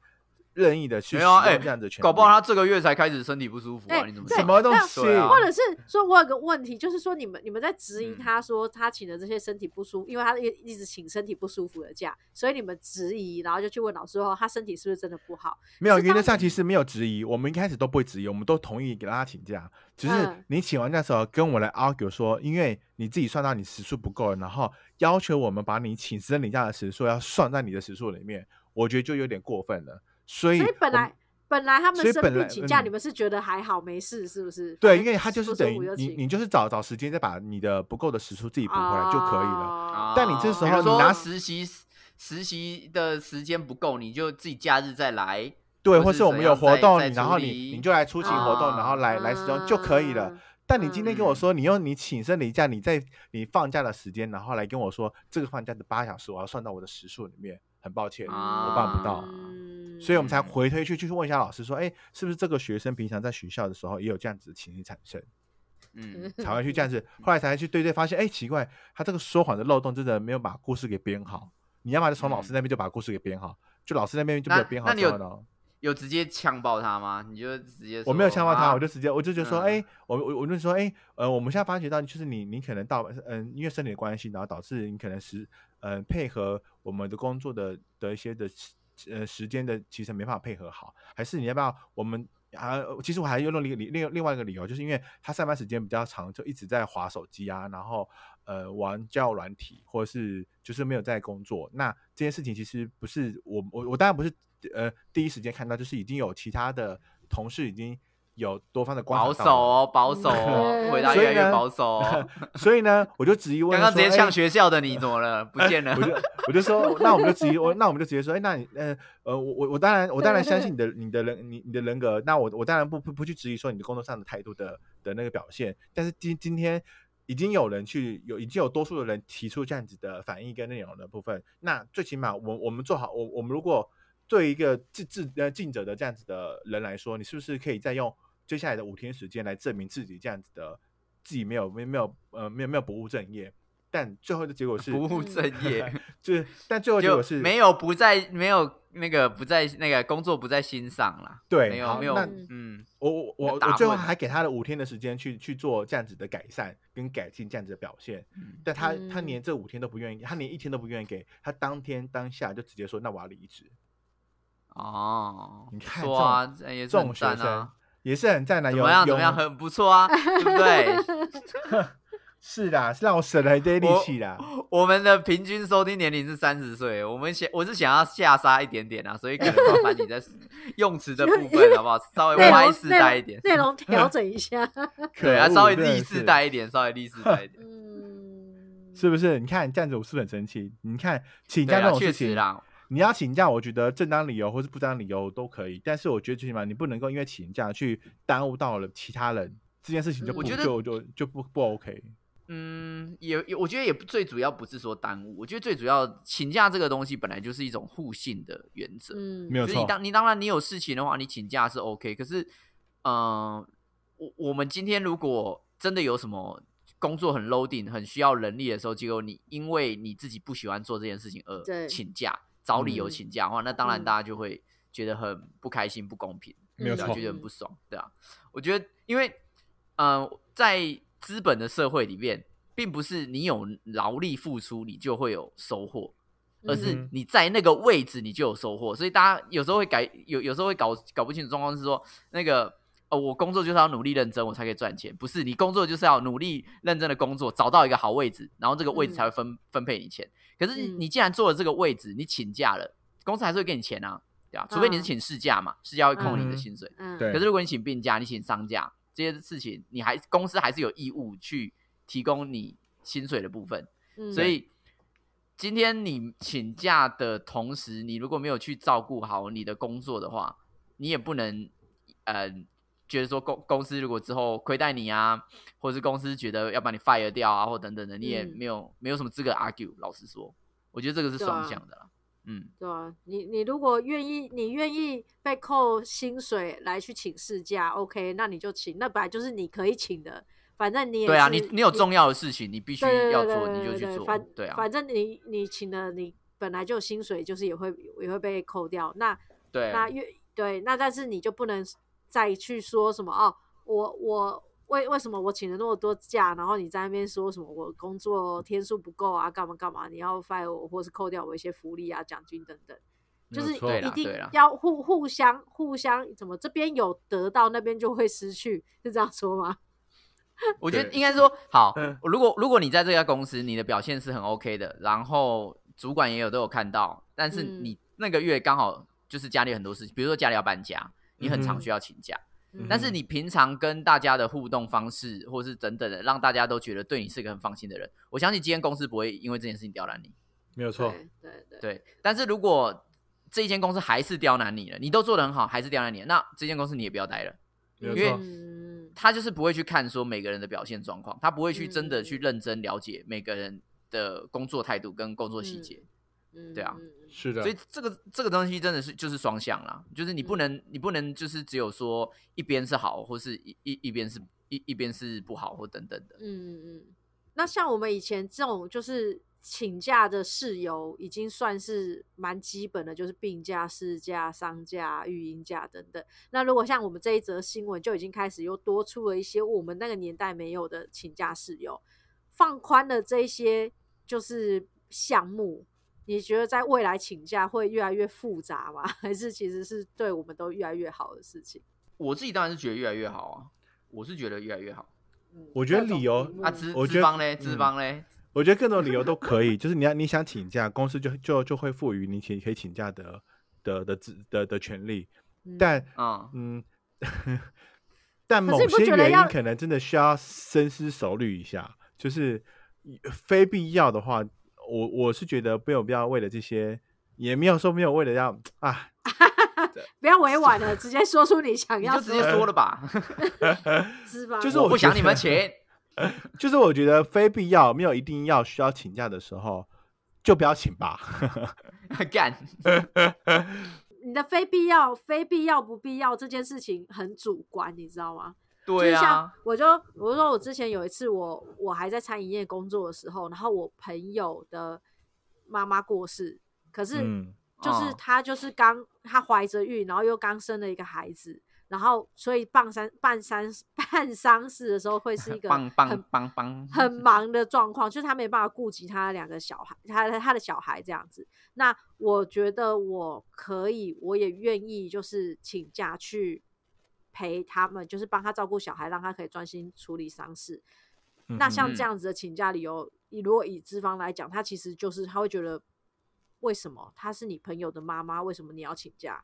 [SPEAKER 1] 任意的去使
[SPEAKER 3] 没有啊哎
[SPEAKER 1] 这样子的，
[SPEAKER 3] 搞不好他这个月才开始身体不舒服啊，
[SPEAKER 2] 哎
[SPEAKER 3] 你怎么
[SPEAKER 1] 什么东
[SPEAKER 2] 那
[SPEAKER 1] 西
[SPEAKER 3] 啊
[SPEAKER 2] 或者是说，我有个问题，就是说你们你们在质疑
[SPEAKER 3] 嗯
[SPEAKER 2] 他说他请的这些身体不舒服，因为他一一直请身体不舒服的假，所以你们质疑，然后就去问老师说他身体是不是真的不好？
[SPEAKER 1] 没有，原则上其实没有质疑，我们一开始都不会质疑，我们都同意给他请假。只是
[SPEAKER 2] 嗯
[SPEAKER 1] 你请完假的时候跟我来 argue 说，因为你自己算到你时数不够了，然后要求我们把你请生理假的时数要算在你的时数里面，我觉得就有点过分了。所以
[SPEAKER 2] 所以本来本来他们生病请假，
[SPEAKER 1] 嗯
[SPEAKER 2] 你们是觉得还好没事，是不是？
[SPEAKER 1] 对，因为他就是等于你你就是找找时间再把你的不够的时数自己补回来就可以了。
[SPEAKER 2] 哦
[SPEAKER 1] 但你这时候你拿
[SPEAKER 3] 实习实习的时间不够，你就自己假日再来，
[SPEAKER 1] 对，
[SPEAKER 3] 或是
[SPEAKER 1] 我们有活动，然后你你就来出勤活动，然后来来使用就可以了
[SPEAKER 2] 嗯。
[SPEAKER 1] 但你今天跟我
[SPEAKER 3] 嗯
[SPEAKER 1] 说，你用你请生理假，你在你放假的时间，然后来跟我说这个放假的八小时，我要算到我的时数里面，很抱歉，我办不到。
[SPEAKER 2] 嗯
[SPEAKER 1] 所以我们才
[SPEAKER 3] 嗯
[SPEAKER 1] 回推去，去问一下老师说，哎，是不是这个学生平常在学校的时候也有这样子的情形产生，
[SPEAKER 3] 嗯，
[SPEAKER 1] 才会去这样子，后来才去对对，发现，哎，奇怪，他这个说谎的漏洞真的没有把故事给编好。你要么就从老师
[SPEAKER 3] 嗯
[SPEAKER 1] 那边就把故事给编好，就老师那边就没有编好
[SPEAKER 3] 那你有
[SPEAKER 1] 之后呢？
[SPEAKER 3] 有直接呛爆他吗？你就直接
[SPEAKER 1] 我没有
[SPEAKER 3] 说
[SPEAKER 1] 呛爆他，
[SPEAKER 3] 啊
[SPEAKER 1] 我就直接我就觉得说，
[SPEAKER 3] 嗯
[SPEAKER 1] 哎、我我我就说，哎、呃，我们现在发觉到，就是你你可能到，嗯、因为身体的关系，然后导致你可能是，嗯、配合我们的工作的的一些的时呃时间的其实没办法配合好，还是你要不要我们啊？其实我还用了另另另外一个理由，就是因为他上班时间比较长，就一直在划手机啊，然后呃玩交友软体，或者是就是没有在工作。那这件事情其实不是我我我当然不是呃第一时间看到，就是已经有其他的同事已经有多方的观
[SPEAKER 3] 保
[SPEAKER 1] 察到了
[SPEAKER 3] 守哦，保守哦，回答越来越保守哦。
[SPEAKER 1] 所以呢，我就质疑问，
[SPEAKER 3] 刚刚直接
[SPEAKER 1] 哎
[SPEAKER 3] 呛学校的你怎么了？不见了
[SPEAKER 1] 我。就我就说，那我们就直接我那我们就直接说，哎，那你呃呃，我我我当然我当然相信你的你的人你你的人格，那我我当然不不不去质疑说你的工作上的态度的的那个表现，但是今今天已经有人去有已经有多数的人提出这样子的反应跟内容的部分，那最起码我我们做好我我们如果对一个尽尽呃尽责的这样子的人来说，你是不是可以再用接下来的五天时间来证明自己这样子的自己没有没有没有呃没有没有不务正业？但最后的结果是
[SPEAKER 3] 不务正业，
[SPEAKER 1] 就是，但最后结果是
[SPEAKER 3] 没有不在没有那个不在那个工作不在心上啦。
[SPEAKER 1] 对
[SPEAKER 3] 没有没有，嗯，
[SPEAKER 1] 我我我我最后还给他了五天的时间去去做这样子的改善跟改进这样子的表现，
[SPEAKER 3] 嗯
[SPEAKER 1] 但他他
[SPEAKER 2] 嗯
[SPEAKER 1] 连这五天都不愿意，他连一天都不愿意给，他当天当下就直接说那我要离职，
[SPEAKER 3] 哦，
[SPEAKER 1] 你看
[SPEAKER 3] 说啊，这
[SPEAKER 1] 种学生也是很赞的，有
[SPEAKER 3] 怎么样怎么样，
[SPEAKER 1] 有
[SPEAKER 3] 很不错啊，对不对？
[SPEAKER 1] 是啦，是让我省了一堆力
[SPEAKER 3] 我
[SPEAKER 1] 气啦。
[SPEAKER 3] 我们的平均收听年龄是三十岁，我们想我是想要下杀一点点啊，所以可能麻烦你在 用词的部分好不好？稍微歪世带一点，
[SPEAKER 2] 内容调整一下。
[SPEAKER 3] 对啊，稍微励
[SPEAKER 1] 真的是
[SPEAKER 3] 志带一点，稍微励志带一点。
[SPEAKER 2] 嗯，
[SPEAKER 1] 是不是？你看这样子，我是不是很生气？你看请假这种事情，
[SPEAKER 3] 实啦，
[SPEAKER 1] 你要请假，我觉得正当理由或是不正当理由都可以，但是我觉得最起码你不能够因为请假去耽误到了其他人，这件事情就
[SPEAKER 2] 嗯
[SPEAKER 1] 不
[SPEAKER 3] 我觉得
[SPEAKER 1] 就就就不不 OK。
[SPEAKER 3] 嗯，也也，我觉得也不最主要不是说耽误，我觉得最主要请假这个东西本来就是一种互信的原则。
[SPEAKER 2] 嗯，
[SPEAKER 1] 没有错
[SPEAKER 3] 你当你当然你有事情的话，你请假是 OK。可是，嗯、我我们今天如果真的有什么工作很 loading、很需要人力的时候，结果你因为你自己不喜欢做这件事情而
[SPEAKER 2] 对
[SPEAKER 3] 请假，找理由
[SPEAKER 2] 嗯
[SPEAKER 3] 请假的话，那当然
[SPEAKER 2] 嗯
[SPEAKER 3] 大家就会觉得很不开心、不公平，
[SPEAKER 1] 没有错
[SPEAKER 3] 觉得很不爽，对啊。我觉得，因为呃，在资本的社会里面，并不是你有劳力付出你就会有收获，而是你在那个位置你就有收获。所以大家有时候会改，有有时候会搞搞不清楚状况是说，那个呃，我工作就是要努力认真，我才可以赚钱。不是你工作就是要努力认真的工作，找到一个好位置，然后这个位置才会分、分配你钱。可是
[SPEAKER 2] 嗯
[SPEAKER 3] 你既然做了这个位置，你请假了，公司还是会给你钱啊，对啊，除非你是
[SPEAKER 2] 嗯
[SPEAKER 3] 请事假嘛，事假会扣你的
[SPEAKER 1] 嗯
[SPEAKER 3] 薪水。
[SPEAKER 2] 嗯，
[SPEAKER 1] 对
[SPEAKER 3] 可是如果你请病假，你请丧假这些事情，你还公司还是有义务去提供你薪水的部分。
[SPEAKER 2] 嗯
[SPEAKER 3] 所以今天你请假的同时，你如果没有去照顾好你的工作的话，你也不能呃觉得说公公司如果之后亏待你啊，或者是公司觉得要把你 fire 掉啊，或等等的，你也
[SPEAKER 2] 嗯
[SPEAKER 3] 没有、没有什么资格 argue。老实说，我觉得这个是双向的啦。嗯，
[SPEAKER 2] 对啊，你你如果愿意，你愿意被扣薪水来去请事假，OK，那你就请，那本来就是你可以请的，反正你也
[SPEAKER 3] 对啊，你你有重要的事情，你必须要做，
[SPEAKER 2] 对
[SPEAKER 3] 你就去做
[SPEAKER 2] 反。
[SPEAKER 3] 对啊，
[SPEAKER 2] 反正你你请了，你本来就有薪水，就是也会也会被扣掉。那
[SPEAKER 3] 对，
[SPEAKER 2] 那越对，那但是你就不能再去说什么哦，我我为为什么我请了那么多假，然后你在那边说什么我工作天数不够啊，干嘛干嘛，你要 fire 我，或是扣掉我一些福利啊、奖金等等。就是一定要互互相互相怎么这边有得到，那边就会失去，是这样说吗？
[SPEAKER 3] 我觉得应该说，好
[SPEAKER 1] 嗯，
[SPEAKER 3] 如果如果你在这家公司，你的表现是很 OK 的，然后主管也有都有看到，但是
[SPEAKER 2] 嗯
[SPEAKER 3] 你那个月刚好就是家里很多事情，比如说家里要搬家，你很常
[SPEAKER 1] 嗯
[SPEAKER 3] 需要请假，
[SPEAKER 2] 嗯
[SPEAKER 3] 但是你平常跟大家的互动方式，或是等等的，让大家都觉得对你是个很放心的人，我相信今天公司不会因为这件事情刁难你。
[SPEAKER 1] 没有错，
[SPEAKER 2] 对对对，
[SPEAKER 3] 但是如果这一间公司还是刁难你了，你都做得很好，还是刁难你了，那这间公司你也不要待了。因为他就是不会去看说每个人的表现状况，他不会去真的
[SPEAKER 2] 嗯。
[SPEAKER 3] 去认真了解每个人的工作态度跟工作细节，
[SPEAKER 2] 嗯
[SPEAKER 3] 对啊
[SPEAKER 1] 是的
[SPEAKER 3] 所以，这个这个东西真的是就是双向啦，就是你不
[SPEAKER 2] 嗯
[SPEAKER 3] 能、你不能就是只有说一边是好，或是一一一边是一一边是不好或等等的，
[SPEAKER 2] 嗯嗯嗯。那像我们以前这种就是请假的事由，已经算是蛮基本的，就是病假、事假、丧假、育婴假等等。那如果像我们这一则新闻，就已经开始又多出了一些我们那个年代没有的请假事由，放宽了这一些就是项目。你觉得在未来请假会越来越复杂吗？还是其实是对我们都越来越好的事情？
[SPEAKER 3] 我自己当然是觉得越来越好啊，我是觉得越来越好。
[SPEAKER 2] 嗯
[SPEAKER 1] 我觉得理由
[SPEAKER 3] 啊，资
[SPEAKER 1] 我觉得
[SPEAKER 3] 资方嘞，资
[SPEAKER 1] 嗯
[SPEAKER 3] 方嘞，
[SPEAKER 1] 我觉得各种理由都可以，就是你要你想请假，公司就就就会赋予你请可以请假的的的资的的权利，
[SPEAKER 2] 嗯
[SPEAKER 1] 但
[SPEAKER 3] 嗯，
[SPEAKER 1] 嗯，但某些原因可能真的需要深思熟虑一下，就是非必要的话，我我是觉得没有必要为了这些，也没有说没有为了要啊，
[SPEAKER 2] 不要委婉了，直接说出你想要
[SPEAKER 3] 就直接
[SPEAKER 2] 说
[SPEAKER 3] 说了吧，
[SPEAKER 2] 是吧，
[SPEAKER 1] 就是我
[SPEAKER 3] 不想你们请。
[SPEAKER 1] 就是我觉得非必要没有一定要需要请假的时候，就不要请吧。
[SPEAKER 3] 干，
[SPEAKER 2] 你的非必要、非必要不必要这件事情很主观，你知道吗？
[SPEAKER 3] 对
[SPEAKER 2] 就像
[SPEAKER 3] 啊，
[SPEAKER 2] 我就我就说我之前有一次我我还在餐饮业工作的时候，然后我朋友的妈妈过世，可是
[SPEAKER 1] 嗯
[SPEAKER 2] 就是
[SPEAKER 3] 哦
[SPEAKER 2] 她就是刚她怀着孕，然后又刚生了一个孩子，然后所以办丧办丧办丧事的时候会是一 个
[SPEAKER 3] 棒棒
[SPEAKER 2] 很
[SPEAKER 3] 棒棒，
[SPEAKER 2] 很忙的状况，就是他没办法顾及他两个小孩，他的他的小孩这样子。那我觉得我可以，我也愿意，就是请假去陪他们，就是帮他照顾小孩，让他可以专心处理丧事。那像
[SPEAKER 3] 嗯
[SPEAKER 2] 这样子的请假理由，以如果以资方来讲，他其实就是他会觉得，为什么她是你朋友的妈妈，为什么你要请假？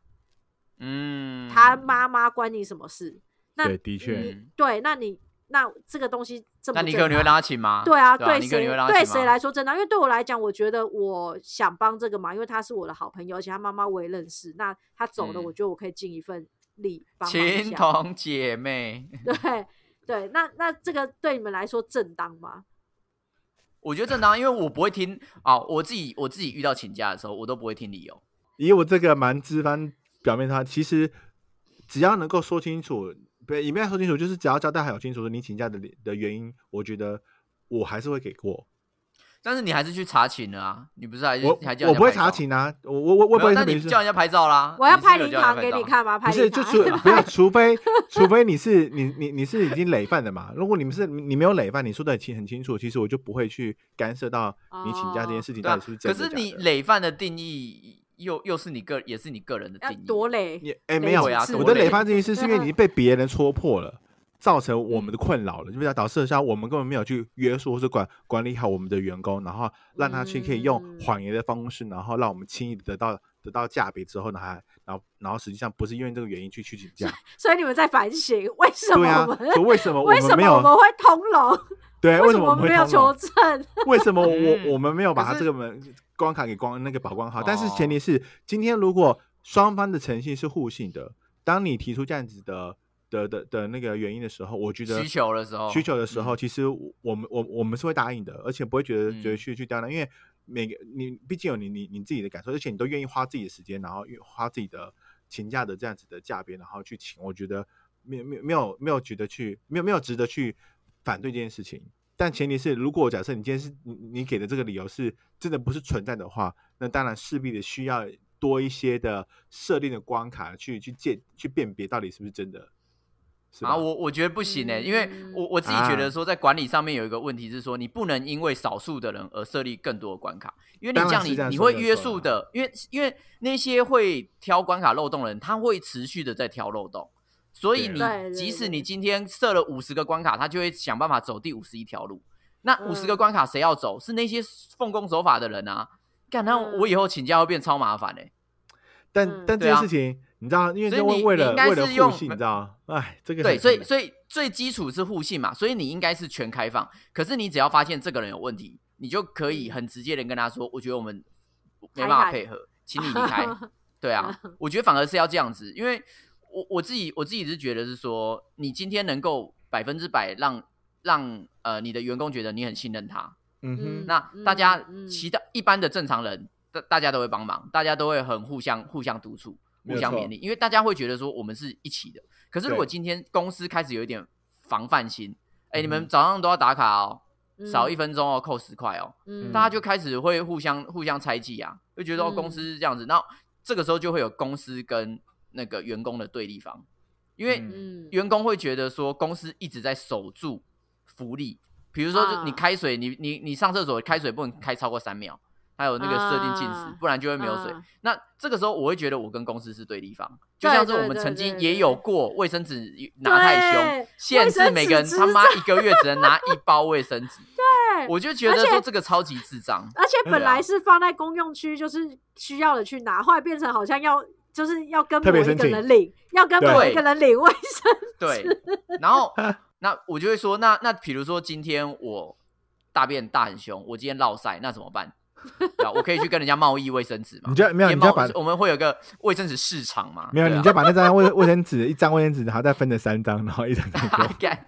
[SPEAKER 3] 嗯，
[SPEAKER 2] 他妈妈关你什么事？那
[SPEAKER 1] 对的确
[SPEAKER 2] 对，那你那这个东西这么
[SPEAKER 3] 那你可能会让他请吗？
[SPEAKER 2] 对啊，
[SPEAKER 3] 对
[SPEAKER 2] 谁对谁来说正当？因为对我来讲，我觉得我想帮这个忙，因为他是我的好朋友，而且他妈妈我也认识。那他走了，
[SPEAKER 3] 嗯
[SPEAKER 2] 我觉得我可以尽一份力帮忙
[SPEAKER 3] 情
[SPEAKER 2] 一下。
[SPEAKER 3] 同姐妹，
[SPEAKER 2] 对对，那那这个对你们来说正当吗？
[SPEAKER 3] 我觉得正当，因为我不会听啊，我自己我自己遇到请假的时候，我都不会听理由。
[SPEAKER 1] 以我这个蛮资方表面上，其实只要能够说清楚，不也没有说清楚，就是只要交代好清楚你请假的理的原因，我觉得我还是会给过。
[SPEAKER 3] 但是你还是去查寝了啊，你不是还是
[SPEAKER 1] 我
[SPEAKER 3] 还叫
[SPEAKER 1] 我不会查寝啊，我我我我不
[SPEAKER 3] 会那你叫人家拍照啦，
[SPEAKER 2] 我要拍
[SPEAKER 3] 你是不是有
[SPEAKER 2] 灵堂给。你看吗？拍
[SPEAKER 1] 不是，就除 不要，除非除非你是你你你是已经累犯的嘛。如果你们是你没有累犯，你说的很清很清楚，其实我就不会去干涉到你请假这件事情到底是不是，真
[SPEAKER 3] 可是。你累犯的定义又又是你个也是你个人的定义，
[SPEAKER 2] 多累？
[SPEAKER 1] 也哎
[SPEAKER 2] 累
[SPEAKER 1] 没有
[SPEAKER 3] 呀啊，
[SPEAKER 1] 我的
[SPEAKER 3] 累
[SPEAKER 1] 累犯这件事是因为你被别人戳破了。造成我们的困扰了，就是导致像我们根本没有去约束或是管管理好我们的员工，然后让他去可以用
[SPEAKER 2] 嗯
[SPEAKER 1] 谎言的方式，然后让我们轻易地得到得到价别之后呢，还然后然后实际上不是因为这个原因去去请假，
[SPEAKER 2] 所以你们在反省，为什么
[SPEAKER 1] 对啊 为什么我
[SPEAKER 2] 为什
[SPEAKER 1] 们没有
[SPEAKER 2] 么我们会通融？
[SPEAKER 1] 对？
[SPEAKER 2] 为什
[SPEAKER 1] 什么
[SPEAKER 2] 么我们没有求证？
[SPEAKER 1] 为什么我
[SPEAKER 3] 嗯
[SPEAKER 1] 我们没有把他这个门关卡给关那个保管好，但是
[SPEAKER 3] 哦
[SPEAKER 1] 前提是今天如果双方的诚信是互信的，当你提出这样子的的的的那个原因的时候，我觉得
[SPEAKER 3] 需求的时候
[SPEAKER 1] 需求的时候，
[SPEAKER 3] 嗯
[SPEAKER 1] 其实我们我我们是会答应的，而且不会觉得觉得
[SPEAKER 3] 嗯
[SPEAKER 1] 去去刁难，因为每个你毕竟有你你你自己的感受，而且你都愿意花自己的时间，然后愿花自己的请假的这样子的价别，然后去请，我觉得没有没有没有没有觉得去没有没有值得去反对这件事情。但前提是，如果假设你今天是你你给的这个理由是真的不是存在的话，那当然势必的需要多一些的设定的关卡去去鉴去辨别到底是不是真的。
[SPEAKER 3] 啊，我我觉得不行呢、因为我我自己觉
[SPEAKER 1] 啊。
[SPEAKER 3] 得说，在管理上面有一个问题是说，你不能因为少数的人而设立更多的关卡，因为你这样你你会约束的，因为因为那些会挑关卡漏洞的人，他会持续的在挑漏洞，所以你即使你今天设了五十个关卡，他就会想办法走第五十一条路。那五十个
[SPEAKER 2] 嗯。
[SPEAKER 3] 关卡谁要走？是那些奉公守法的人啊！干，那我以后请假会变超麻烦嘞、
[SPEAKER 1] 但
[SPEAKER 2] 嗯。
[SPEAKER 1] 但这件事情，你知道，因为
[SPEAKER 3] 所以
[SPEAKER 1] 就为为了
[SPEAKER 3] 你你应该
[SPEAKER 1] 为了
[SPEAKER 3] 是用
[SPEAKER 1] 互信，你知道，哎，这个
[SPEAKER 3] 对，所以所以最基础是互信嘛，所以你应该是全开放。可是你只要发现这个人有问题，你就可以很直接的跟他说，我觉得我们没办法配合，请你离开。对啊，我觉得反而是要这样子，因为我我自己我自己是觉得是说，你今天能够百分之百让让呃你的员工觉得你很信任他，
[SPEAKER 1] 嗯哼，
[SPEAKER 3] 那大家其他一般的正常人，大大家都会帮忙，大家都会很互相互相督促、互相勉励，因为大家会觉得说我们是一起的。可是如果今天公司开始有一点防范心，哎、你们早上都要打卡哦，
[SPEAKER 2] 嗯
[SPEAKER 3] 少一分钟哦，扣十块哦，
[SPEAKER 2] 嗯
[SPEAKER 3] 大家就开始会互相互相猜忌啊，就觉得公司是这样子，那这个时候就会有公司跟那个员工的对立方，因为员工会觉得说公司一直在守住福利，比如说就你
[SPEAKER 2] 啊
[SPEAKER 3] 开水，你你你上厕所开水不能开超过三秒，还有那个设定禁食，
[SPEAKER 2] 啊
[SPEAKER 3] 不然就会没有水。
[SPEAKER 2] 啊
[SPEAKER 3] 那这个时候我会觉得我跟公司是对立方，就像是我们曾经也有过卫生纸拿太凶，限制每个人他妈一个月只能拿一包卫生纸。
[SPEAKER 2] 对
[SPEAKER 3] 我就觉得说这个超级智障。
[SPEAKER 2] 而且本来是放在公用区，就是需要的去拿，后来变成好像要就是要跟某一个人领，要跟某
[SPEAKER 3] 对
[SPEAKER 2] 一个人领卫生。
[SPEAKER 3] 对，然后 那我就会说，那那比如说今天我大便大很凶，我今天落塞，那怎么办？我可以去跟人家贸易卫生纸嘛？
[SPEAKER 1] 你就没有，
[SPEAKER 3] 也
[SPEAKER 1] 你就要把
[SPEAKER 3] 我们会有个卫生纸市场嘛？
[SPEAKER 1] 没有，你就把那张卫 卫生纸一张卫生纸，然后再分成三张，然后一张给我。
[SPEAKER 3] 干，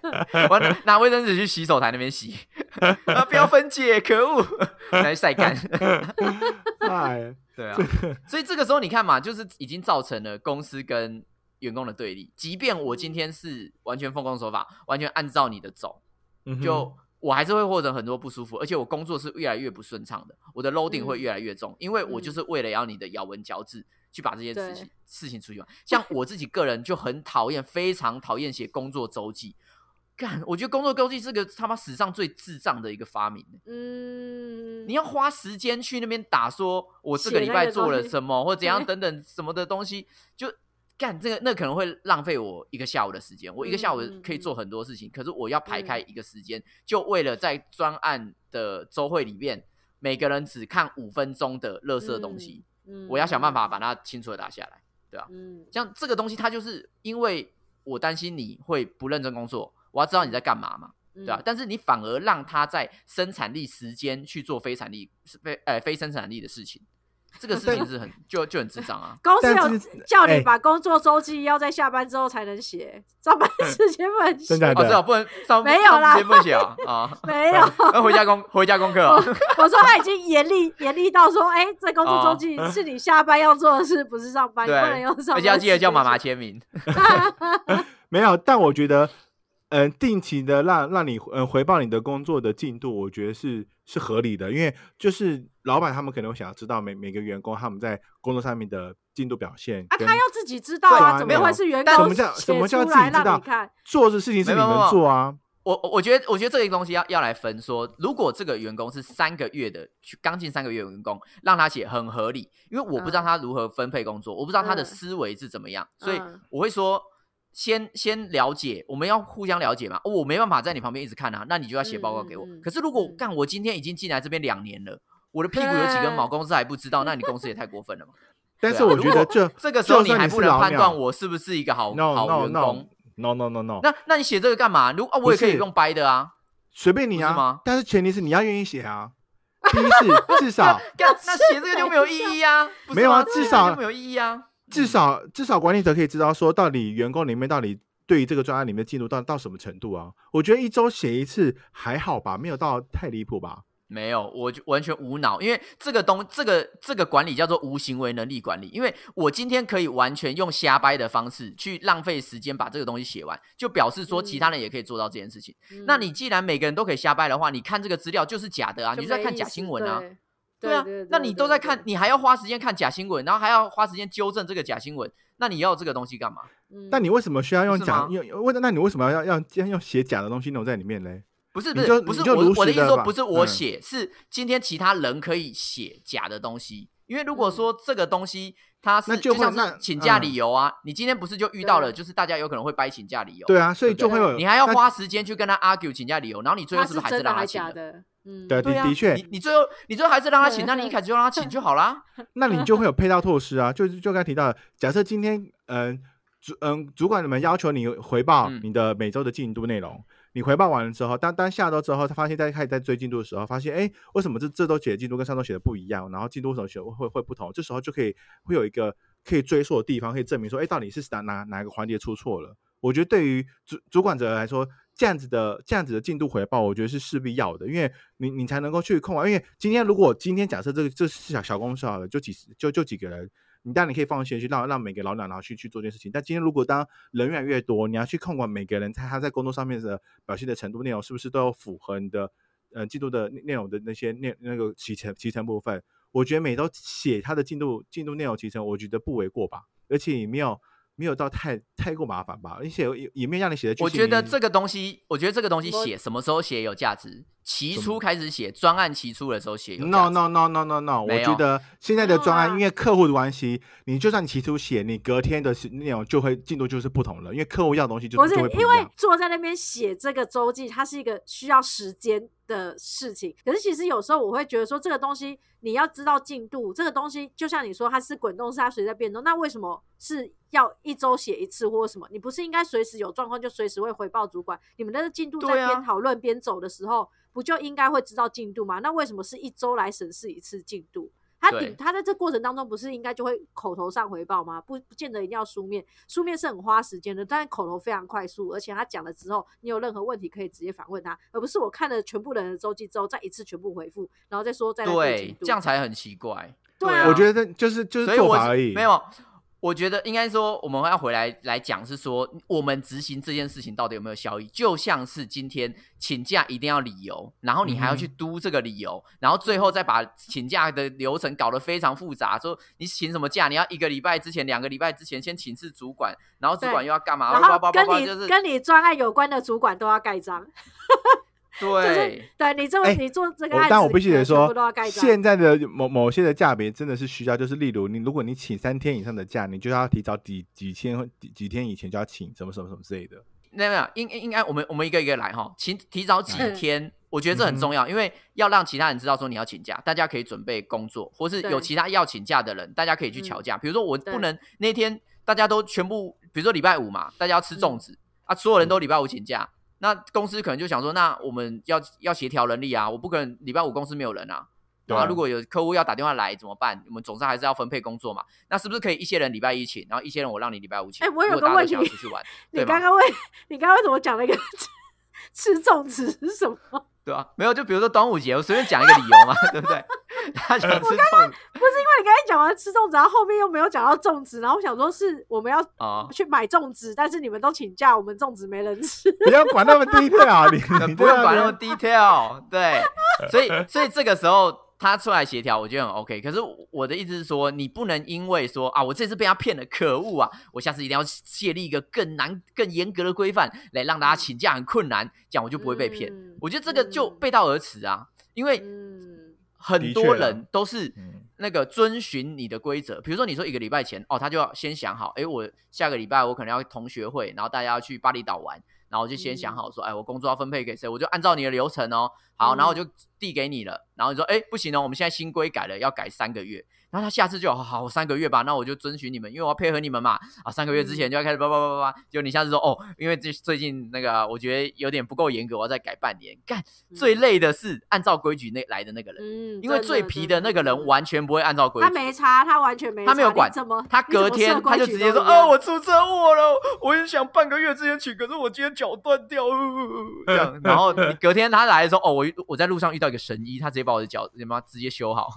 [SPEAKER 3] 我拿拿卫生纸去洗手台那边洗，啊，不要分解，可恶，来晒干。
[SPEAKER 1] 哎，
[SPEAKER 3] 对啊，所以这个时候你看嘛，就是已经造成了公司跟员工的对立。即便我今天是完全奉公守法，完全按照你的走，
[SPEAKER 1] 嗯
[SPEAKER 3] 就我还是会获得很多不舒服，而且我工作是越来越不顺畅的，我的 loading
[SPEAKER 2] 嗯
[SPEAKER 3] 会越来越重，因为我就是为了要你的咬文嚼字去把这件事情事情处理完。像我自己个人就很讨厌，非常讨厌写工作周记。干，我觉得工作周记是个他妈史上最智障的一个发明。
[SPEAKER 2] 嗯，
[SPEAKER 3] 你要花时间去那边打，说我这个礼拜做了什么，或怎样 等等什么的东西，就干这个，那可能会浪费我一个下午的时间。我一个下午可以做很多事情，可是我要排
[SPEAKER 2] 嗯
[SPEAKER 3] 开一个时间，就为了在专案的周会里面，每个人只看五分钟的垃圾东西，
[SPEAKER 2] 嗯
[SPEAKER 3] 我要想办法把它清楚的打下来。
[SPEAKER 2] 嗯
[SPEAKER 3] 像这个东西，它就是因为我担心你会不认真工作，我要知道你在干嘛嘛。
[SPEAKER 2] 嗯
[SPEAKER 3] 对啊，但是你反而让他在生产力时间去做非产力、非呃非生产力的事情，这个事情是很就就很智障啊。
[SPEAKER 2] 公司有叫你把工作周记要在下班之后才能写，上班时间不能写
[SPEAKER 3] 哦，
[SPEAKER 1] 的
[SPEAKER 3] 是啊，不能上
[SPEAKER 2] 没有啦
[SPEAKER 3] 上时间不写啊啊，
[SPEAKER 2] 没有，
[SPEAKER 3] 要回家功回家功课
[SPEAKER 2] 我说他已经严厉严厉到说，哎、这工作周记是你下班要做的事，不是上班，你不能用上班。
[SPEAKER 3] 而且要记得叫妈妈。签名。
[SPEAKER 1] 没有，但我觉得，嗯、定期的让让你嗯、回报你的工作的进度，我觉得是是合理的，因为就是老板他们可能会想要知道每每个员工他们在工作上面的进度表现
[SPEAKER 2] 啊，他要自己知道啊，
[SPEAKER 1] 啊
[SPEAKER 2] 怎么会是员
[SPEAKER 3] 但
[SPEAKER 2] 工
[SPEAKER 1] 什么叫
[SPEAKER 2] 写
[SPEAKER 1] 什么叫
[SPEAKER 2] 出来
[SPEAKER 1] 自己知道
[SPEAKER 2] 让你看？
[SPEAKER 1] 做的事情是你们做啊，
[SPEAKER 3] 我我我觉得，我觉得这个东西要要来分说，如果这个员工是三个月的，去刚进三个月的员工，让他写很合理，因为我不知道
[SPEAKER 2] 嗯。
[SPEAKER 3] 他如何分配工作，我不知道他的
[SPEAKER 2] 嗯。
[SPEAKER 3] 思维是怎么样，所以
[SPEAKER 2] 嗯。
[SPEAKER 3] 我会说，先先了解，我们要互相了解嘛。哦我没办法在你旁边一直看啊，那你就要写报告给我。可是如果
[SPEAKER 2] 嗯
[SPEAKER 3] 干，我今天已经进来这边两年了，我的屁股有几根毛，公司还不知道，那你公司也太过分了嘛。
[SPEAKER 1] 但是我觉得这
[SPEAKER 3] 这个时候你还不能判断我是不是一个好
[SPEAKER 1] no
[SPEAKER 3] 好员工。
[SPEAKER 1] no no no no，
[SPEAKER 3] 那那你写这个干嘛？如啊，我也可以用掰的啊。
[SPEAKER 1] 随便你啊
[SPEAKER 3] 不是吗，
[SPEAKER 1] 但是前提是你要愿意写啊。第一是 至少
[SPEAKER 3] 干那写这个就没有意义啊，
[SPEAKER 1] 没有啊至少
[SPEAKER 3] 没有意义啊。
[SPEAKER 1] 至少至少管理者可以知道说，到底员工里面到底对于这个专案里面进度到到什么程度啊？我觉得一周写一次还好吧，没有到太离谱吧。
[SPEAKER 3] 没有，我就完全无脑，因为这个东这个这个管理叫做无行为能力管理。因为我今天可以完全用瞎掰的方式去浪费时间把这个东西写完，就表示说其他人也可以做到这件事情。那你既然每个人都可以瞎掰的话，你看这个资料就是假的啊，你是在看假新闻啊。对啊，那你都在看，你还要花时间看假新闻，然后还要花时间纠正这个假新闻，那你要这个东西干嘛？
[SPEAKER 1] 那你为什么需要用假用？为那你为什么要要要用写假的东西弄在里面嘞？
[SPEAKER 3] 不是不
[SPEAKER 1] 是
[SPEAKER 3] 不是我我的意思说不是我
[SPEAKER 1] 嗯
[SPEAKER 3] 写，是今天其他人可以写假的东西。因为如果说这个东西它是
[SPEAKER 1] 那就会
[SPEAKER 3] 像
[SPEAKER 1] 那
[SPEAKER 3] 是请假
[SPEAKER 1] 嗯
[SPEAKER 3] 理由啊，你今天不是就遇到了，就是大家有可能会掰请假理由，
[SPEAKER 1] 对啊，所以就会有
[SPEAKER 3] 你还要花时间去跟他 argue 请假理由，然后你最后是不是还
[SPEAKER 2] 真的还
[SPEAKER 3] 让他请
[SPEAKER 2] 的？嗯，
[SPEAKER 1] 对
[SPEAKER 3] 对啊，
[SPEAKER 1] 的确
[SPEAKER 3] 你你最后你最后还是让他请，那你一开始就让他请就好啦。
[SPEAKER 1] 那你就会有配套措施啊，就是就刚才提到的，假设今天嗯主嗯主管们要求你回报
[SPEAKER 3] 嗯。
[SPEAKER 1] 你的每周的进度内容，你回报完了之后，当当下周之后，他发现在开始在追进度的时候，发现哎为什么这这周写的进度跟上周写的不一样，然后进度为什么写会会不同，这时候就可以会有一个可以追溯的地方，可以证明说哎到底是哪哪哪个环节出错了。我觉得对于主主管者来说，这样子的这样子的进度回报，我觉得是势必要的，因为你你才能够去控管。因为今天如果今天假设这个这是小小公司好了，就几十就就几个人，你当然你可以放心去让让每个老鸟然后去去做件事情。但今天如果当人越来越多，你要去控管每个人他他在工作上面的表现的程度内容是不是都有符合你的呃进度的内容的那些内那个提成提成部分，我觉得每周写他的进度进度内容提成，我觉得不为过吧，而且也没有。没有到太太过麻烦吧，而且也也没有让你写的。
[SPEAKER 3] 我觉得这个东西，我觉得这个东西写什么时候写有价值？起初开始写专案起初的时候写有
[SPEAKER 1] no no no no no no，我觉得现在的专案，
[SPEAKER 2] 啊
[SPEAKER 1] 因为客户的关系，你就算你提出写，你隔天的是内容就会进度就是不同了，因为客户要的东西就
[SPEAKER 2] 不
[SPEAKER 1] 一
[SPEAKER 2] 因为。坐在那边写这个周记，它是一个需要时间的事情。可是其实有时候我会觉得说，这个东西你要知道进度，这个东西就像你说它是滚动式，它随时在变动。那为什么是要一周写一次或什么？你不是应该随时有状况就随时会回报主管？你们的进度在边讨论边走的时候，不就应该会知道进度吗？那为什么是一周来审视一次进度？他顶他在这过程当中不是应该就会口头上回报吗？不不见得一定要书面，书面是很花时间的，但是口头非常快速，而且他讲了之后，你有任何问题可以直接反问他，而不是我看了全部人的周记之后再一次全部回复，然后再说再来对
[SPEAKER 3] 这样才很奇怪。
[SPEAKER 2] 对啊
[SPEAKER 3] 啊，
[SPEAKER 1] 我觉得就是就是做法而已，
[SPEAKER 3] 没有。我觉得应该说，我们要回来来讲，是说我们执行这件事情到底有没有效益？就像是今天请假一定要理由，然后你还要去
[SPEAKER 1] 嗯
[SPEAKER 3] 督这个理由，然后最后再把请假的流程搞得非常复杂。说你请什么假，你要一个礼拜之前、两个礼拜之前先请示主管，然后主管又要干嘛？
[SPEAKER 2] 然后跟你
[SPEAKER 3] 就是
[SPEAKER 2] 跟你专案有关的主管都要盖章，就 是
[SPEAKER 3] 对。
[SPEAKER 2] 对你这么、
[SPEAKER 1] 哎
[SPEAKER 2] 你做这个案子，
[SPEAKER 1] 但我必须得说。现在的某某些的价别真的是需要，就是例如你如果你请三天以上的假，你就要提早几几天或几几天以前就要请什么什么什么之类的。
[SPEAKER 3] 没有没有，应应该我们我们一个一个来哈，请提早几
[SPEAKER 2] 嗯
[SPEAKER 3] 天，我觉得这很重要，因为要让其他人知道说你要请假，大家可以准备工作，或是有其他要请假的人，大家可以去瞧
[SPEAKER 2] 嗯
[SPEAKER 3] 假。比如说我不能那天大家都全部，比如说礼拜五嘛，大家要吃粽
[SPEAKER 2] 嗯
[SPEAKER 3] 子、啊，所有人都礼拜五请假，那公司可能就想说，那我们要要协调人力啊，我不可能礼拜五公司没有人啊。
[SPEAKER 1] 对啊
[SPEAKER 3] 然后如果有客户要打电话来怎么办？我们总是还是要分配工作嘛。那是不是可以一些人礼拜一请，然后一些人我让你礼拜五请？
[SPEAKER 2] 哎我有个问题
[SPEAKER 3] 想要出去玩，
[SPEAKER 2] 你刚刚为 你刚刚为什么讲了一个 吃粽子是什么？
[SPEAKER 3] 对啊，没有，就比如说端午节，我随便讲一个理由嘛，对不对？他想吃粽子
[SPEAKER 2] 不是因为你刚才讲完吃粽子，然后后面又没有讲到粽子，然后我想说是我们要
[SPEAKER 3] 啊，
[SPEAKER 2] 去买粽子，但是你们都请假，我们粽子没人吃。
[SPEAKER 1] 不要管那么低调，啊你 你
[SPEAKER 3] 不用管那么
[SPEAKER 1] 低。
[SPEAKER 3] detail，对，所以所以这个时候他出来协调，我觉得很 OK。可是我的意思是说，你不能因为说啊，我这次被他骗了，可恶啊，我下次一定要建立一个更难、更严格的规范，来让大家请假很困难，这样我就不会被骗。
[SPEAKER 2] 嗯
[SPEAKER 3] 我觉得这个就
[SPEAKER 2] 嗯
[SPEAKER 3] 背道而驰啊，因为
[SPEAKER 2] 嗯，
[SPEAKER 3] 很多人都是
[SPEAKER 1] 嗯
[SPEAKER 3] 那个遵循你的规则，比如说你说一个礼拜前哦，他就要先想好，哎，我下个礼拜我可能要同学会，然后大家要去巴厘岛玩，然后我就先想
[SPEAKER 2] 嗯
[SPEAKER 3] 好说，哎，我工作要分配给谁，我就按照你的流程哦。好，然后我就递给你了，然后你说，哎，不行哦，我们现在新规改了，要改三个月。然后他下次就好好三个月吧，那我就遵循你们，因为我要配合你们嘛。啊，三个月之前就要开始叭叭叭叭叭，就你下次说哦，因为这最近那个我觉得有点不够严格，我要再改半年。干，最累的是按照规矩那来的那个人，
[SPEAKER 2] 嗯，
[SPEAKER 3] 因为最皮的那个人，完全不会按照规矩他。
[SPEAKER 2] 没查，他完全没差，
[SPEAKER 3] 他没有管
[SPEAKER 2] 你怎么？
[SPEAKER 3] 他隔天他就直接说：“
[SPEAKER 2] 都一样
[SPEAKER 3] 哦，我出车祸了，我也想半个月之前请，可是我今天脚断掉。呃 ”这样，然后你隔天他来的时候，哦，我我在路上遇到一个神医，他直接把我的脚他妈直接修好，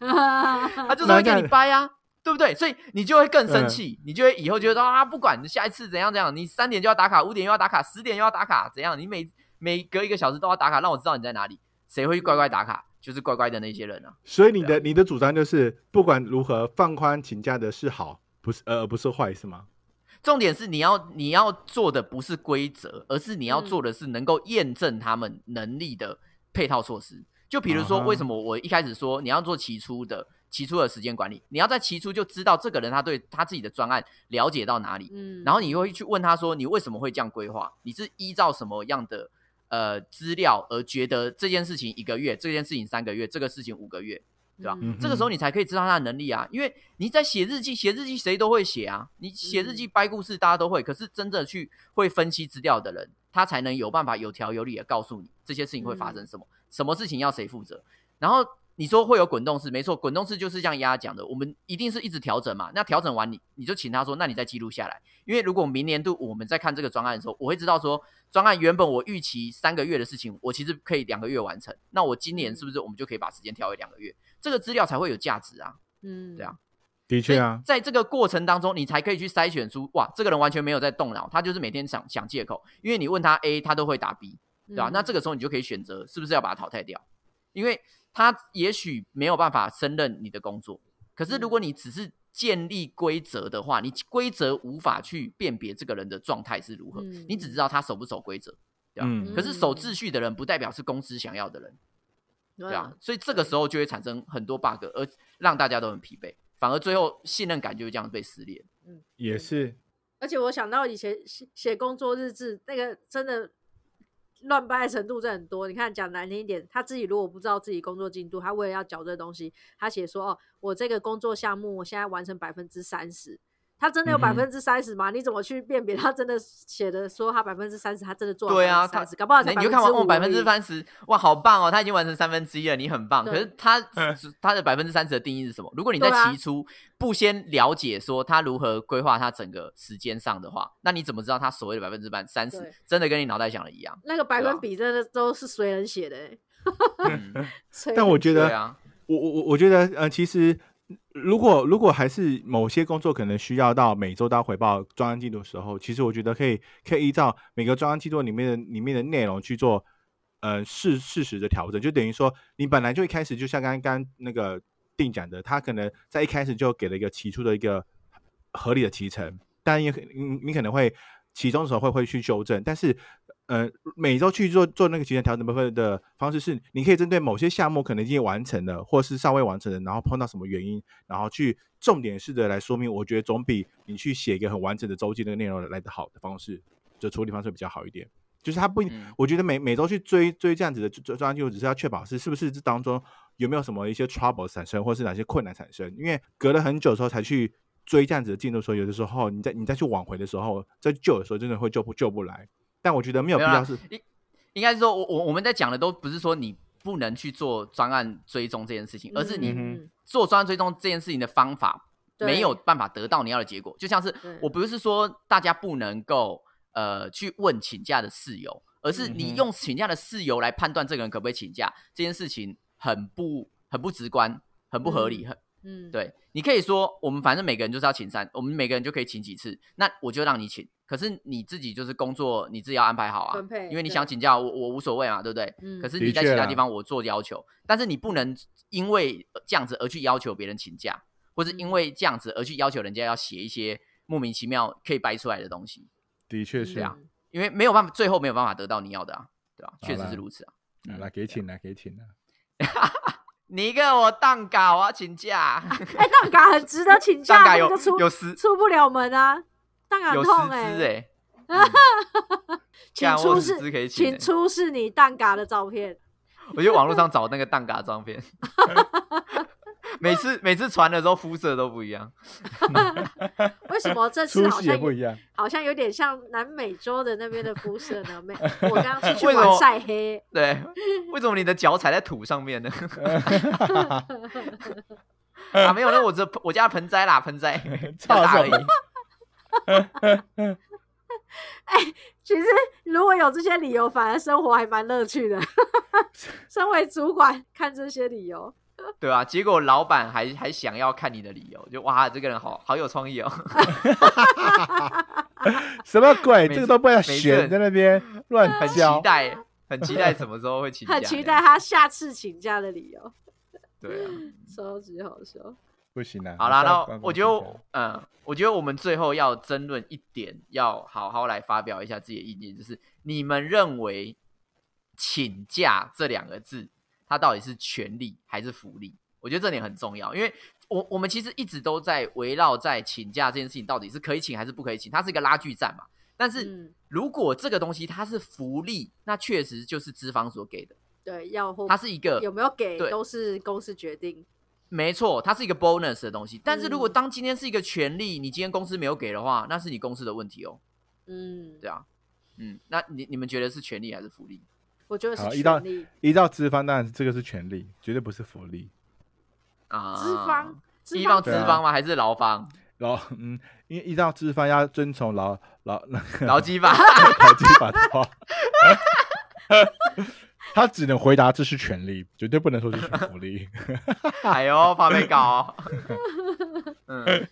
[SPEAKER 3] 他就是会给你掰啊，对不对？所以你就会更生气，你就会以后觉得啊，不管你下一次怎样怎样，你三点就要打卡，五点又要打卡，十点又要打卡，怎样？你每每隔一个小时都要打卡，让我知道你在哪里。谁会乖乖打卡？就是乖乖的那些人啊。
[SPEAKER 1] 所以你的你的主张就是，不管如何放宽请假的是好，不是呃不是坏，是吗？
[SPEAKER 3] 重点是你要你要做的不是规则，而是你要做的是能够验证他们能力的配套措施。就比如说，为什么我一开始说你要做期初的期初的时间管理，你要在期初就知道这个人他对他自己的专案了解到哪里，
[SPEAKER 2] 嗯，
[SPEAKER 3] 然后你会去问他说你为什么会这样规划？你是依照什么样的呃资料而觉得这件事情一个月，这件事情三个月，这个事情五个月？对吧、这个时候你才可以知道他的能力啊，因为你在写日记，写日记谁都会写啊，你写日记掰故事大家都会，可是真的去会分析资料的人，他才能有办法有条有理的告诉你这些事情会发生什么，什么事情要谁负责。然后你说会有滚动式，没错，滚动式就是像丫讲的，我们一定是一直调整嘛。那调整完你你就请他说，那你再记录下来，因为如果明年度我们在看这个专案的时候，我会知道说专案原本我预期三个月的事情，我其实可以两个月完成，那我今年是不是我们就可以把时间调为两个月？这个资料才会有价值啊。
[SPEAKER 2] 嗯，
[SPEAKER 3] 对啊
[SPEAKER 1] 的确啊，
[SPEAKER 3] 在这个过程当中，你才可以去筛选出哇，这个人完全没有在动脑，他就是每天想想借口，因为你问他 A，他都会答 B，对吧、
[SPEAKER 2] 嗯。
[SPEAKER 3] 那这个时候你就可以选择是不是要把他淘汰掉，因为他也许没有办法胜任你的工作，可是如果你只是建立规则的话，你规则无法去辨别这个人的状态是如何，
[SPEAKER 2] 嗯
[SPEAKER 3] 你只知道他守不守规则，对吧、
[SPEAKER 1] 嗯。
[SPEAKER 3] 可是守秩序的人不代表是公司想要的人，对啊，所以这个时候就会产生很多 bug，而让大家都很疲惫，反而最后信任感就会这样被撕裂。
[SPEAKER 1] 嗯也是。
[SPEAKER 2] 而且我想到以前写写工作日志，那个真的乱掰的程度真很多。你看讲难听一点，他自己如果不知道自己工作进度，他为了要缴这东西，他写说哦，我这个工作项目我现在完成百分之三十。他真的有百分之三十吗？你怎么去辨别他真的写的说他百分之三十，他真的做
[SPEAKER 3] 对啊，
[SPEAKER 2] 三
[SPEAKER 3] 他
[SPEAKER 2] 十搞不好才
[SPEAKER 3] 你就看完哦，百分之
[SPEAKER 2] 三
[SPEAKER 3] 三十，哇，好棒哦，他已经完成三分之一了，你很棒。可是他
[SPEAKER 1] 嗯。
[SPEAKER 3] 他的百分之三十的定义是什么？如果你在
[SPEAKER 2] 对啊。
[SPEAKER 3] 起初不先了解说他如何规划他整个时间上的话，那你怎么知道他所谓的百分之半三十真的跟你脑袋想的一样？
[SPEAKER 2] 那个百分比真的都是随人写的、
[SPEAKER 1] 但我觉得
[SPEAKER 3] 对啊，
[SPEAKER 1] 我我我我觉得呃，其实如果如果还是某些工作可能需要到每周都要回报专案进度的时候，其实我觉得可以可以依照每个专案进度里面的里面的内容去做呃事适时的调整，就等于说你本来就一开始就像刚刚那个定讲的，他可能在一开始就给了一个起初的一个合理的提成，但也你你可能会其中的时候会会去修正，但是呃每周去做做那个极限调整部分的方式是，你可以针对某些项目可能已经完成了，或是尚未完成的，然后碰到什么原因，然后去重点式的来说明，我觉得总比你去写一个很完整的周记那个内容来的好的方式，就处理方式比较好一点。就是他不，
[SPEAKER 3] 嗯
[SPEAKER 1] 我觉得每每周去追追这样子的专专案记录，只是要确保是是不是这当中有没有什么一些 trouble 产生，或是哪些困难产生。因为隔了很久之后才去追这样子的进度的时候，有的时候你再你再去挽回的时候，再救的时候，真的会救不救不来。但我觉得没有必要是，
[SPEAKER 3] 应应该是说，我我我们在讲的都不是说你不能去做专案追踪这件事情，而是你做专案追踪这件事情的方法没有办法得到你要的结果。就像是我不是说大家不能够呃去问请假的事由，而是你用请假的事由来判断这个人可不可以请假，这件事情很不很不直观，很不合理，
[SPEAKER 2] 嗯。
[SPEAKER 3] 很
[SPEAKER 2] 嗯，
[SPEAKER 3] 对，你可以说我们反正每个人就是要请三，我们每个人就可以请几次，那我就让你请。可是你自己就是工作，你自己要安排好啊
[SPEAKER 2] 分配，
[SPEAKER 3] 因为你想请假，我我无所谓嘛，对不对？
[SPEAKER 2] 嗯
[SPEAKER 3] 可是你在其他地方我做要求，但是你不能因为这样子而去要求别人请假，或是因
[SPEAKER 2] 嗯
[SPEAKER 3] 为这样子而去要求人家要写一些莫名其妙可以掰出来的东西，
[SPEAKER 1] 的确是
[SPEAKER 3] 对啊因为没有办法，最后没有办法得到你要的啊，对吧、确实是如此啊。
[SPEAKER 1] 好啦，给请了，给请啦。
[SPEAKER 3] 你跟我当稿啊，请假，
[SPEAKER 2] 哎，蛋嘎很值得请假，
[SPEAKER 3] 当稿有有失
[SPEAKER 2] 出不了门啊，蛋嘎
[SPEAKER 3] 有失
[SPEAKER 2] 痛
[SPEAKER 3] 之
[SPEAKER 2] 哎、
[SPEAKER 3] 哎、嗯。
[SPEAKER 2] 请出示
[SPEAKER 3] 请
[SPEAKER 2] 出示你蛋嘎的照片。
[SPEAKER 3] 我去网络上找那个蛋嘎照片，每次每次传的时候肤色都不一样。
[SPEAKER 2] 为什么这次好像
[SPEAKER 1] 不一样。
[SPEAKER 2] 好像有点像南美洲的那边的肤色呢？没，我刚刚出去晒黑，
[SPEAKER 3] 对，为什么你的脚踩在土上面呢？啊，没有，那我这我家盆栽啦，盆栽比较大而已。
[SPEAKER 2] 其实如果有这些理由，反而生活还蛮乐趣的。身为主管，看这些理由，
[SPEAKER 3] 对啊，结果老板还还想要看你的理由，就哇，这个人好好有创意哦。
[SPEAKER 1] 什么鬼？
[SPEAKER 3] 每次
[SPEAKER 1] 这个都不要选，在那边乱
[SPEAKER 3] 很期。待，很期待什么时候会请假，
[SPEAKER 2] 很期待他下次请假的理由，
[SPEAKER 3] 对啊，
[SPEAKER 2] 超级好笑。
[SPEAKER 1] 不行啊！
[SPEAKER 3] 好啦，那我觉得，嗯，我觉得我们最后要争论一点，要好好来发表一下自己的意见，就是你们认为“请假”这两个字，它到底是权利还是福利？我觉得这点很重要，因为我我们其实一直都在围绕在请假这件事情到底是可以请还是不可以请，它是一个拉锯战嘛。但是
[SPEAKER 2] 嗯，
[SPEAKER 3] 如果这个东西它是福利，那确实就是资方所给的，
[SPEAKER 2] 对，要或
[SPEAKER 3] 它是一个
[SPEAKER 2] 有没有给都是公司决定。
[SPEAKER 3] 没错，它是一个 bonus 的东西。但是如果
[SPEAKER 2] 嗯
[SPEAKER 3] 当今天是一个权利，你今天公司没有给的话，那是你公司的问题哦。
[SPEAKER 2] 嗯，
[SPEAKER 3] 对啊，嗯，那你你们觉得是权利还是福利
[SPEAKER 2] 我觉得是
[SPEAKER 1] 好依照
[SPEAKER 2] 权利。
[SPEAKER 1] 依照资方，当然是这个是权利，绝对不是福利。
[SPEAKER 3] 啊？
[SPEAKER 2] 资方，资
[SPEAKER 3] 依方
[SPEAKER 2] 方
[SPEAKER 3] 资方吗？还是劳方？
[SPEAKER 1] 劳，嗯，因为依照资方要遵从劳劳那个
[SPEAKER 3] 劳基法？
[SPEAKER 1] 劳基法的话，他只能回答这是权利，绝对不能说是全福利。
[SPEAKER 3] 哎呦，怕被告哦。嗯，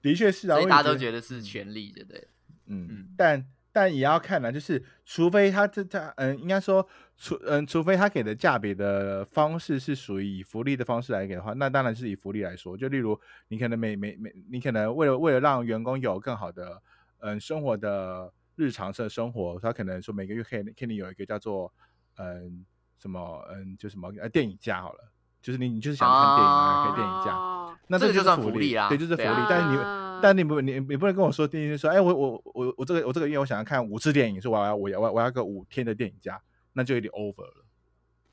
[SPEAKER 1] 的确是啊，
[SPEAKER 3] 所以大家都觉得是权利，对不对？
[SPEAKER 1] 嗯
[SPEAKER 3] 嗯，
[SPEAKER 1] 但但也要看呢，就是除非他这他嗯，应该说除嗯，除非他给的价别的方式是属于以福利的方式来给的话，那当然是以福利来说。就例如你可能每每每，你可能为了为了让员工有更好的嗯生活的日常的生活，他可能说每个月可以可以有一个叫做嗯什么嗯就什么呃电影假好了，就是你你就是想看电影啊，可以电影假。
[SPEAKER 2] 哦
[SPEAKER 1] 那
[SPEAKER 3] 这个就算
[SPEAKER 1] 福
[SPEAKER 3] 福利啊
[SPEAKER 1] 对，就是福利。
[SPEAKER 3] 啊
[SPEAKER 1] 但是你
[SPEAKER 2] 啊
[SPEAKER 1] 但你不你你不能跟我说电影说，哎，我我我我这个我这个月我想要看五次电影，说我要我要我要我要个五天的电影假，那就有点 over 了，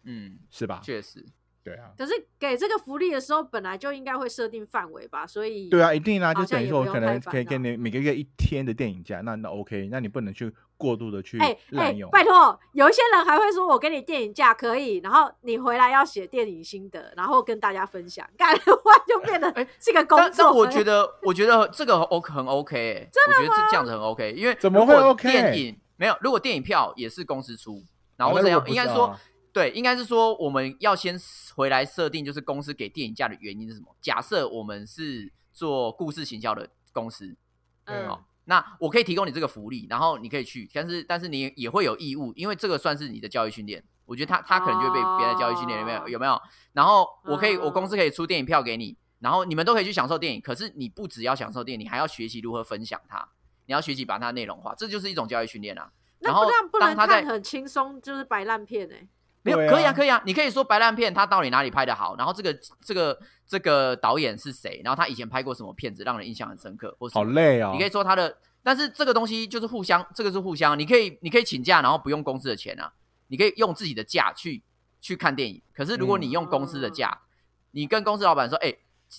[SPEAKER 3] 嗯，
[SPEAKER 1] 是吧？
[SPEAKER 3] 确实，
[SPEAKER 1] 对啊，
[SPEAKER 2] 可是给这个福利的时候，本来就应该会设定范围吧，所以
[SPEAKER 1] 对啊，一定啊，就等于说我可能可以给你每个月一天的电影假，那那 OK，那你不能去过度的去滥用。，
[SPEAKER 2] 拜托，有一些人还会说我给你电影假可以，然后你回来要写电影心得，然后跟大家分享，干 的话就变得
[SPEAKER 3] 哎
[SPEAKER 2] 是个工
[SPEAKER 3] 但
[SPEAKER 2] 作。
[SPEAKER 3] 但我觉得，我觉得这个 OK 很 OK，哎，我觉得这这样子很 OK，因为
[SPEAKER 1] 怎么会 OK？
[SPEAKER 3] 电影没有，如果电影票也是公司出，然后这样应该说
[SPEAKER 1] 啊
[SPEAKER 3] 对，应该是说我们要先回来设定，就是公司给电影价的原因是什么？假设我们是做故事行销的公司，
[SPEAKER 2] 嗯
[SPEAKER 3] 哦，那我可以提供你这个福利，然后你可以去，但是但是你也会有义务，因为这个算是你的教育训练。我觉得他他可能就会被别的教育训练里面
[SPEAKER 2] 哦
[SPEAKER 3] 有没有？然后我可以，
[SPEAKER 2] 嗯
[SPEAKER 3] 我公司可以出电影票给你，然后你们都可以去享受电影。可是你不只要享受电影，你还要学习如何分享它，你要学习把它内容化，这就是一种教育训练啊。
[SPEAKER 2] 那
[SPEAKER 3] 然后
[SPEAKER 2] 不然不能看很轻松，就是摆烂片哎、
[SPEAKER 3] 没有，
[SPEAKER 1] 对
[SPEAKER 3] 可以啊，
[SPEAKER 1] 啊
[SPEAKER 3] 可以啊，你可以说白烂片他到底哪里拍的好，然后这个这个这个导演是谁，然后他以前拍过什么片子让人印象很深刻，
[SPEAKER 1] 好累哦。
[SPEAKER 3] 你可以说他的，但是这个东西就是互相，这个是互相，你可以你可以请假，然后不用公司的钱啊，你可以用自己的假去去看电影。可是如果你用公司的假，你跟公司老板说，哎、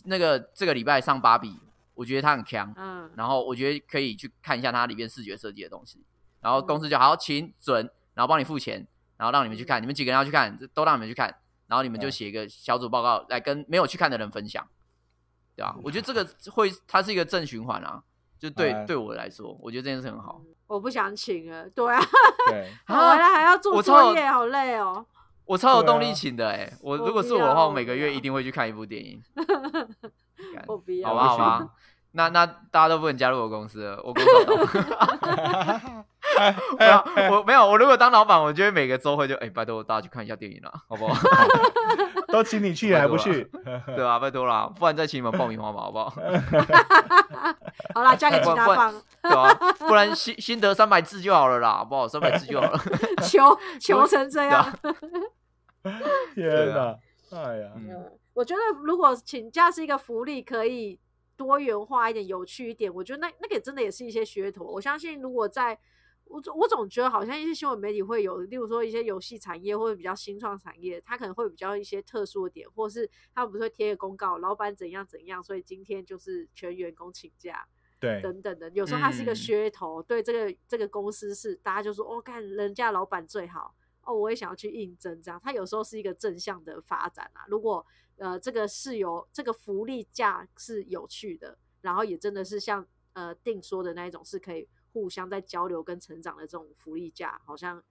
[SPEAKER 3] 那个这个礼拜上芭比，我觉得他很强，
[SPEAKER 2] 嗯，
[SPEAKER 3] 然后我觉得可以去看一下它里面视觉设计的东西，然后公司就好请准，然后帮你付钱，然后让你们去看，你们几个人要去看，都让你们去看，然后你们就
[SPEAKER 1] 嗯
[SPEAKER 3] 写一个小组报告来跟没有去看的人分享，对吧、我觉得这个会它是一个正循环啊，就对、
[SPEAKER 1] 哎。
[SPEAKER 3] 对我来说，我觉得这件事很好。
[SPEAKER 2] 我不想请了，对啊，
[SPEAKER 1] 对，
[SPEAKER 3] 啊
[SPEAKER 2] 回来还要做作业，好累哦。
[SPEAKER 3] 我超有动力请的哎、我
[SPEAKER 2] 我
[SPEAKER 3] 如果是我的话，
[SPEAKER 2] 我
[SPEAKER 3] 我每个月一定会去看一部电影。干。
[SPEAKER 2] 我不要，
[SPEAKER 3] 好吧，好吧，那那大家都不能加入我公司了，我公司好。大。没有，我没有，我如果当老板，我就会每个周会就哎、拜托大家去看一下电影啦，好不好？
[SPEAKER 1] 都请你去了还不去？
[SPEAKER 3] 对啊，拜托啦，不然再请你们爆米花吧，好不好？
[SPEAKER 2] 好啦，加个吉
[SPEAKER 3] 不不
[SPEAKER 2] 他方，
[SPEAKER 3] 对啊，不然心心得三百字就好了啦，好不好？三百字就好了。
[SPEAKER 2] 求求成这样。
[SPEAKER 1] 天
[SPEAKER 3] 啊
[SPEAKER 1] 哪！哎呀，
[SPEAKER 2] 我觉得如果请假是一个福利，可以多元化一点、有趣一点，我觉得那那个真的也是一些噱头。我相信，如果在我总我总觉得好像一些新闻媒体会有，例如说一些游戏产业或者比较新创产业，它可能会比较一些特殊的点，或是他们不是会贴个公告，老板怎样怎样，所以今天就是全员工请假
[SPEAKER 1] 对，
[SPEAKER 2] 等等的。有时候它是一个
[SPEAKER 3] 嗯
[SPEAKER 2] 噱头，对这个这个公司是大家就说哦，看人家老板最好哦，我也想要去应征，这样它有时候是一个正向的发展啊。如果呃这个是有这个福利价是有趣的，然后也真的是像呃定说的那一种是可以互相在交流跟成长的这种福利价，好像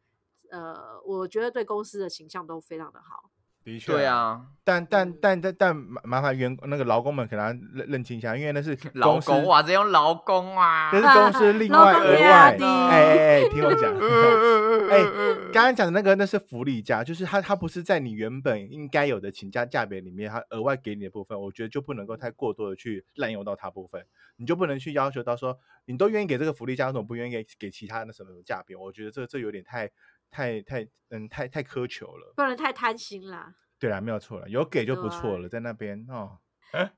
[SPEAKER 2] 呃我觉得对公司的形象都非常的好。
[SPEAKER 1] 的确，
[SPEAKER 3] 对。啊，
[SPEAKER 1] 但但但但但麻麻烦员那个劳工们可能要认认清一下，因为那是
[SPEAKER 3] 劳工哇，这用劳工啊，
[SPEAKER 1] 这是公司另
[SPEAKER 2] 劳
[SPEAKER 1] 外额
[SPEAKER 2] 工压
[SPEAKER 1] 外，
[SPEAKER 2] 低
[SPEAKER 1] 哎哎哎，听我讲，哎
[SPEAKER 3] 哎
[SPEAKER 1] 刚刚讲的那个那是福利假，就是他他不是在你原本应该有的请假价别里面，他额外给你的部分，我觉得就不能够太过多的去滥用到它部分，你就不能去要求到说你都愿意给这个福利假，为什么不愿意给给其他的什么什么价别？我觉得这这有点太太太嗯太太苛求了。
[SPEAKER 2] 不能太贪心啦。
[SPEAKER 1] 对啦，没有错了，有给就不错了，在那边哦。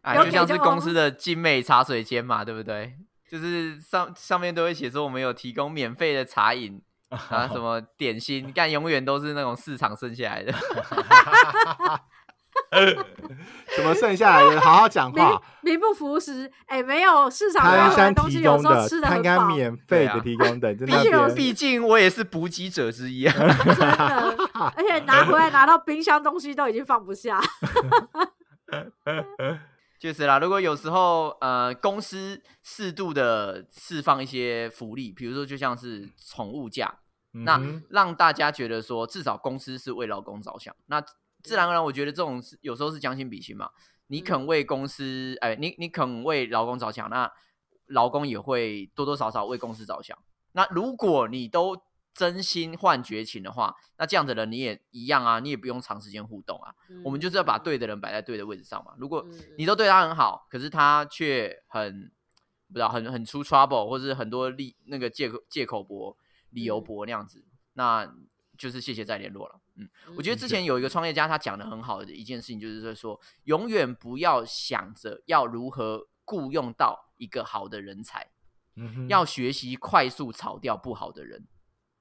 [SPEAKER 3] 哎，就像是公司的精美茶水间嘛，对不对？就是上上面都会写说我们有提供免费的茶饮 啊，什么点心，但永远都是那种市场剩下来的。
[SPEAKER 1] 什么剩下来的，好好讲
[SPEAKER 2] 名
[SPEAKER 1] 话。
[SPEAKER 2] 名不符实，哎，没有市场
[SPEAKER 1] 他
[SPEAKER 2] 上
[SPEAKER 1] 山
[SPEAKER 2] 的东西有
[SPEAKER 1] 提供的，
[SPEAKER 2] 时候吃的
[SPEAKER 1] 他应该免费的提供的，在
[SPEAKER 3] 毕
[SPEAKER 1] 竟。
[SPEAKER 3] 毕竟我也是补给者之一啊。
[SPEAKER 2] 真的，而且拿回来拿到冰箱东西都已经放不下。
[SPEAKER 3] 确实啦，如果有时候呃公司适度的释放一些福利，比如说就像是宠物假，那让大家觉得说至少公司是为劳工着想，那自然而然我觉得这种是有时候是将心比心嘛。你肯为公司，哎、你你肯为劳工着想，那劳工也会多多少少为公司着想。那如果你都真心换绝情的话，那这样的人你也一样啊，你也不用长时间互动啊。我们就是要把对的人摆在对的位置上嘛。如果
[SPEAKER 2] 嗯
[SPEAKER 3] 你都对他很好，可是他却很不知道很很出 trouble，或是很多利那个借口借口驳、理由
[SPEAKER 2] 嗯
[SPEAKER 3] 驳那样子，那就是谢谢再联络了。嗯，我觉得
[SPEAKER 2] 嗯
[SPEAKER 3] 之前有一个创业家他讲的很好的一件事情，就是说永远不要想着要如何雇佣到一个好的人才，
[SPEAKER 1] 嗯
[SPEAKER 3] 要学习快速炒掉不好的人，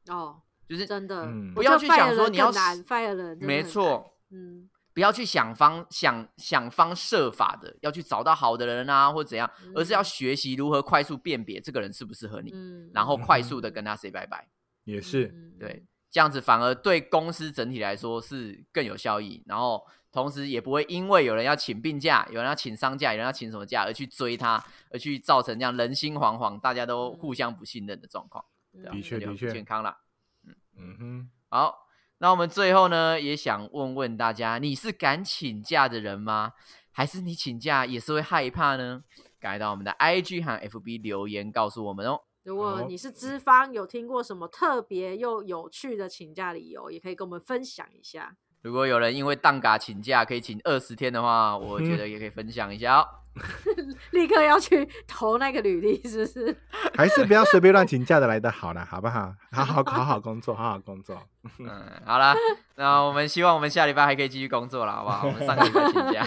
[SPEAKER 2] 哦，
[SPEAKER 3] 就是
[SPEAKER 2] 真的，
[SPEAKER 1] 嗯
[SPEAKER 3] 不要去想说你要
[SPEAKER 2] 难 fire 人，
[SPEAKER 3] 没，错。
[SPEAKER 2] 嗯，
[SPEAKER 3] 不要去想方想想方设法的要去找到好的人啊，或怎样，而是要
[SPEAKER 2] 嗯
[SPEAKER 3] 学习如何快速辨别这个人适不适合你，
[SPEAKER 2] 嗯，
[SPEAKER 3] 然后快速的跟他 say 拜拜。
[SPEAKER 1] 也是，
[SPEAKER 2] 嗯
[SPEAKER 3] 对，这样子反而对公司整体来说是更有效益，然后同时也不会因为有人要请病假，有人要请丧假，有人要请什么假而去追他，而去造成这样人心惶惶，大家都互相不信任的状况，
[SPEAKER 1] 的确的确
[SPEAKER 3] 健康啦。
[SPEAKER 1] 嗯哼，
[SPEAKER 3] 好，那我们最后呢，也想问问大家，你是敢请假的人吗？还是你请假也是会害怕呢？赶快到我们的 IG 和 FB 留言告诉我们哦。
[SPEAKER 2] 如果你是资方，有听过什么特别又有趣的请假理由，也可以跟我们分享一下。
[SPEAKER 3] 如果有人因为当嘎请假可以请二十天的话，我觉得 也可以分享一下哦。
[SPEAKER 2] 立刻要去投那个履历，是不是？
[SPEAKER 1] 还是不要随便乱请假的来的好了，好不好？好好好好工作，好好工作。
[SPEAKER 3] 嗯，好啦，那我们希望我们下礼拜还可以继续工作了，好不好？我们上个礼拜请假。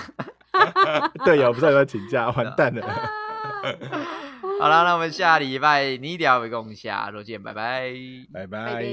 [SPEAKER 1] 对呀，我不知道有没有请假，完蛋了。
[SPEAKER 3] 好了，那我们下礼拜你一定要来跟下多见，
[SPEAKER 1] 拜
[SPEAKER 2] 拜，
[SPEAKER 1] 拜
[SPEAKER 2] 拜。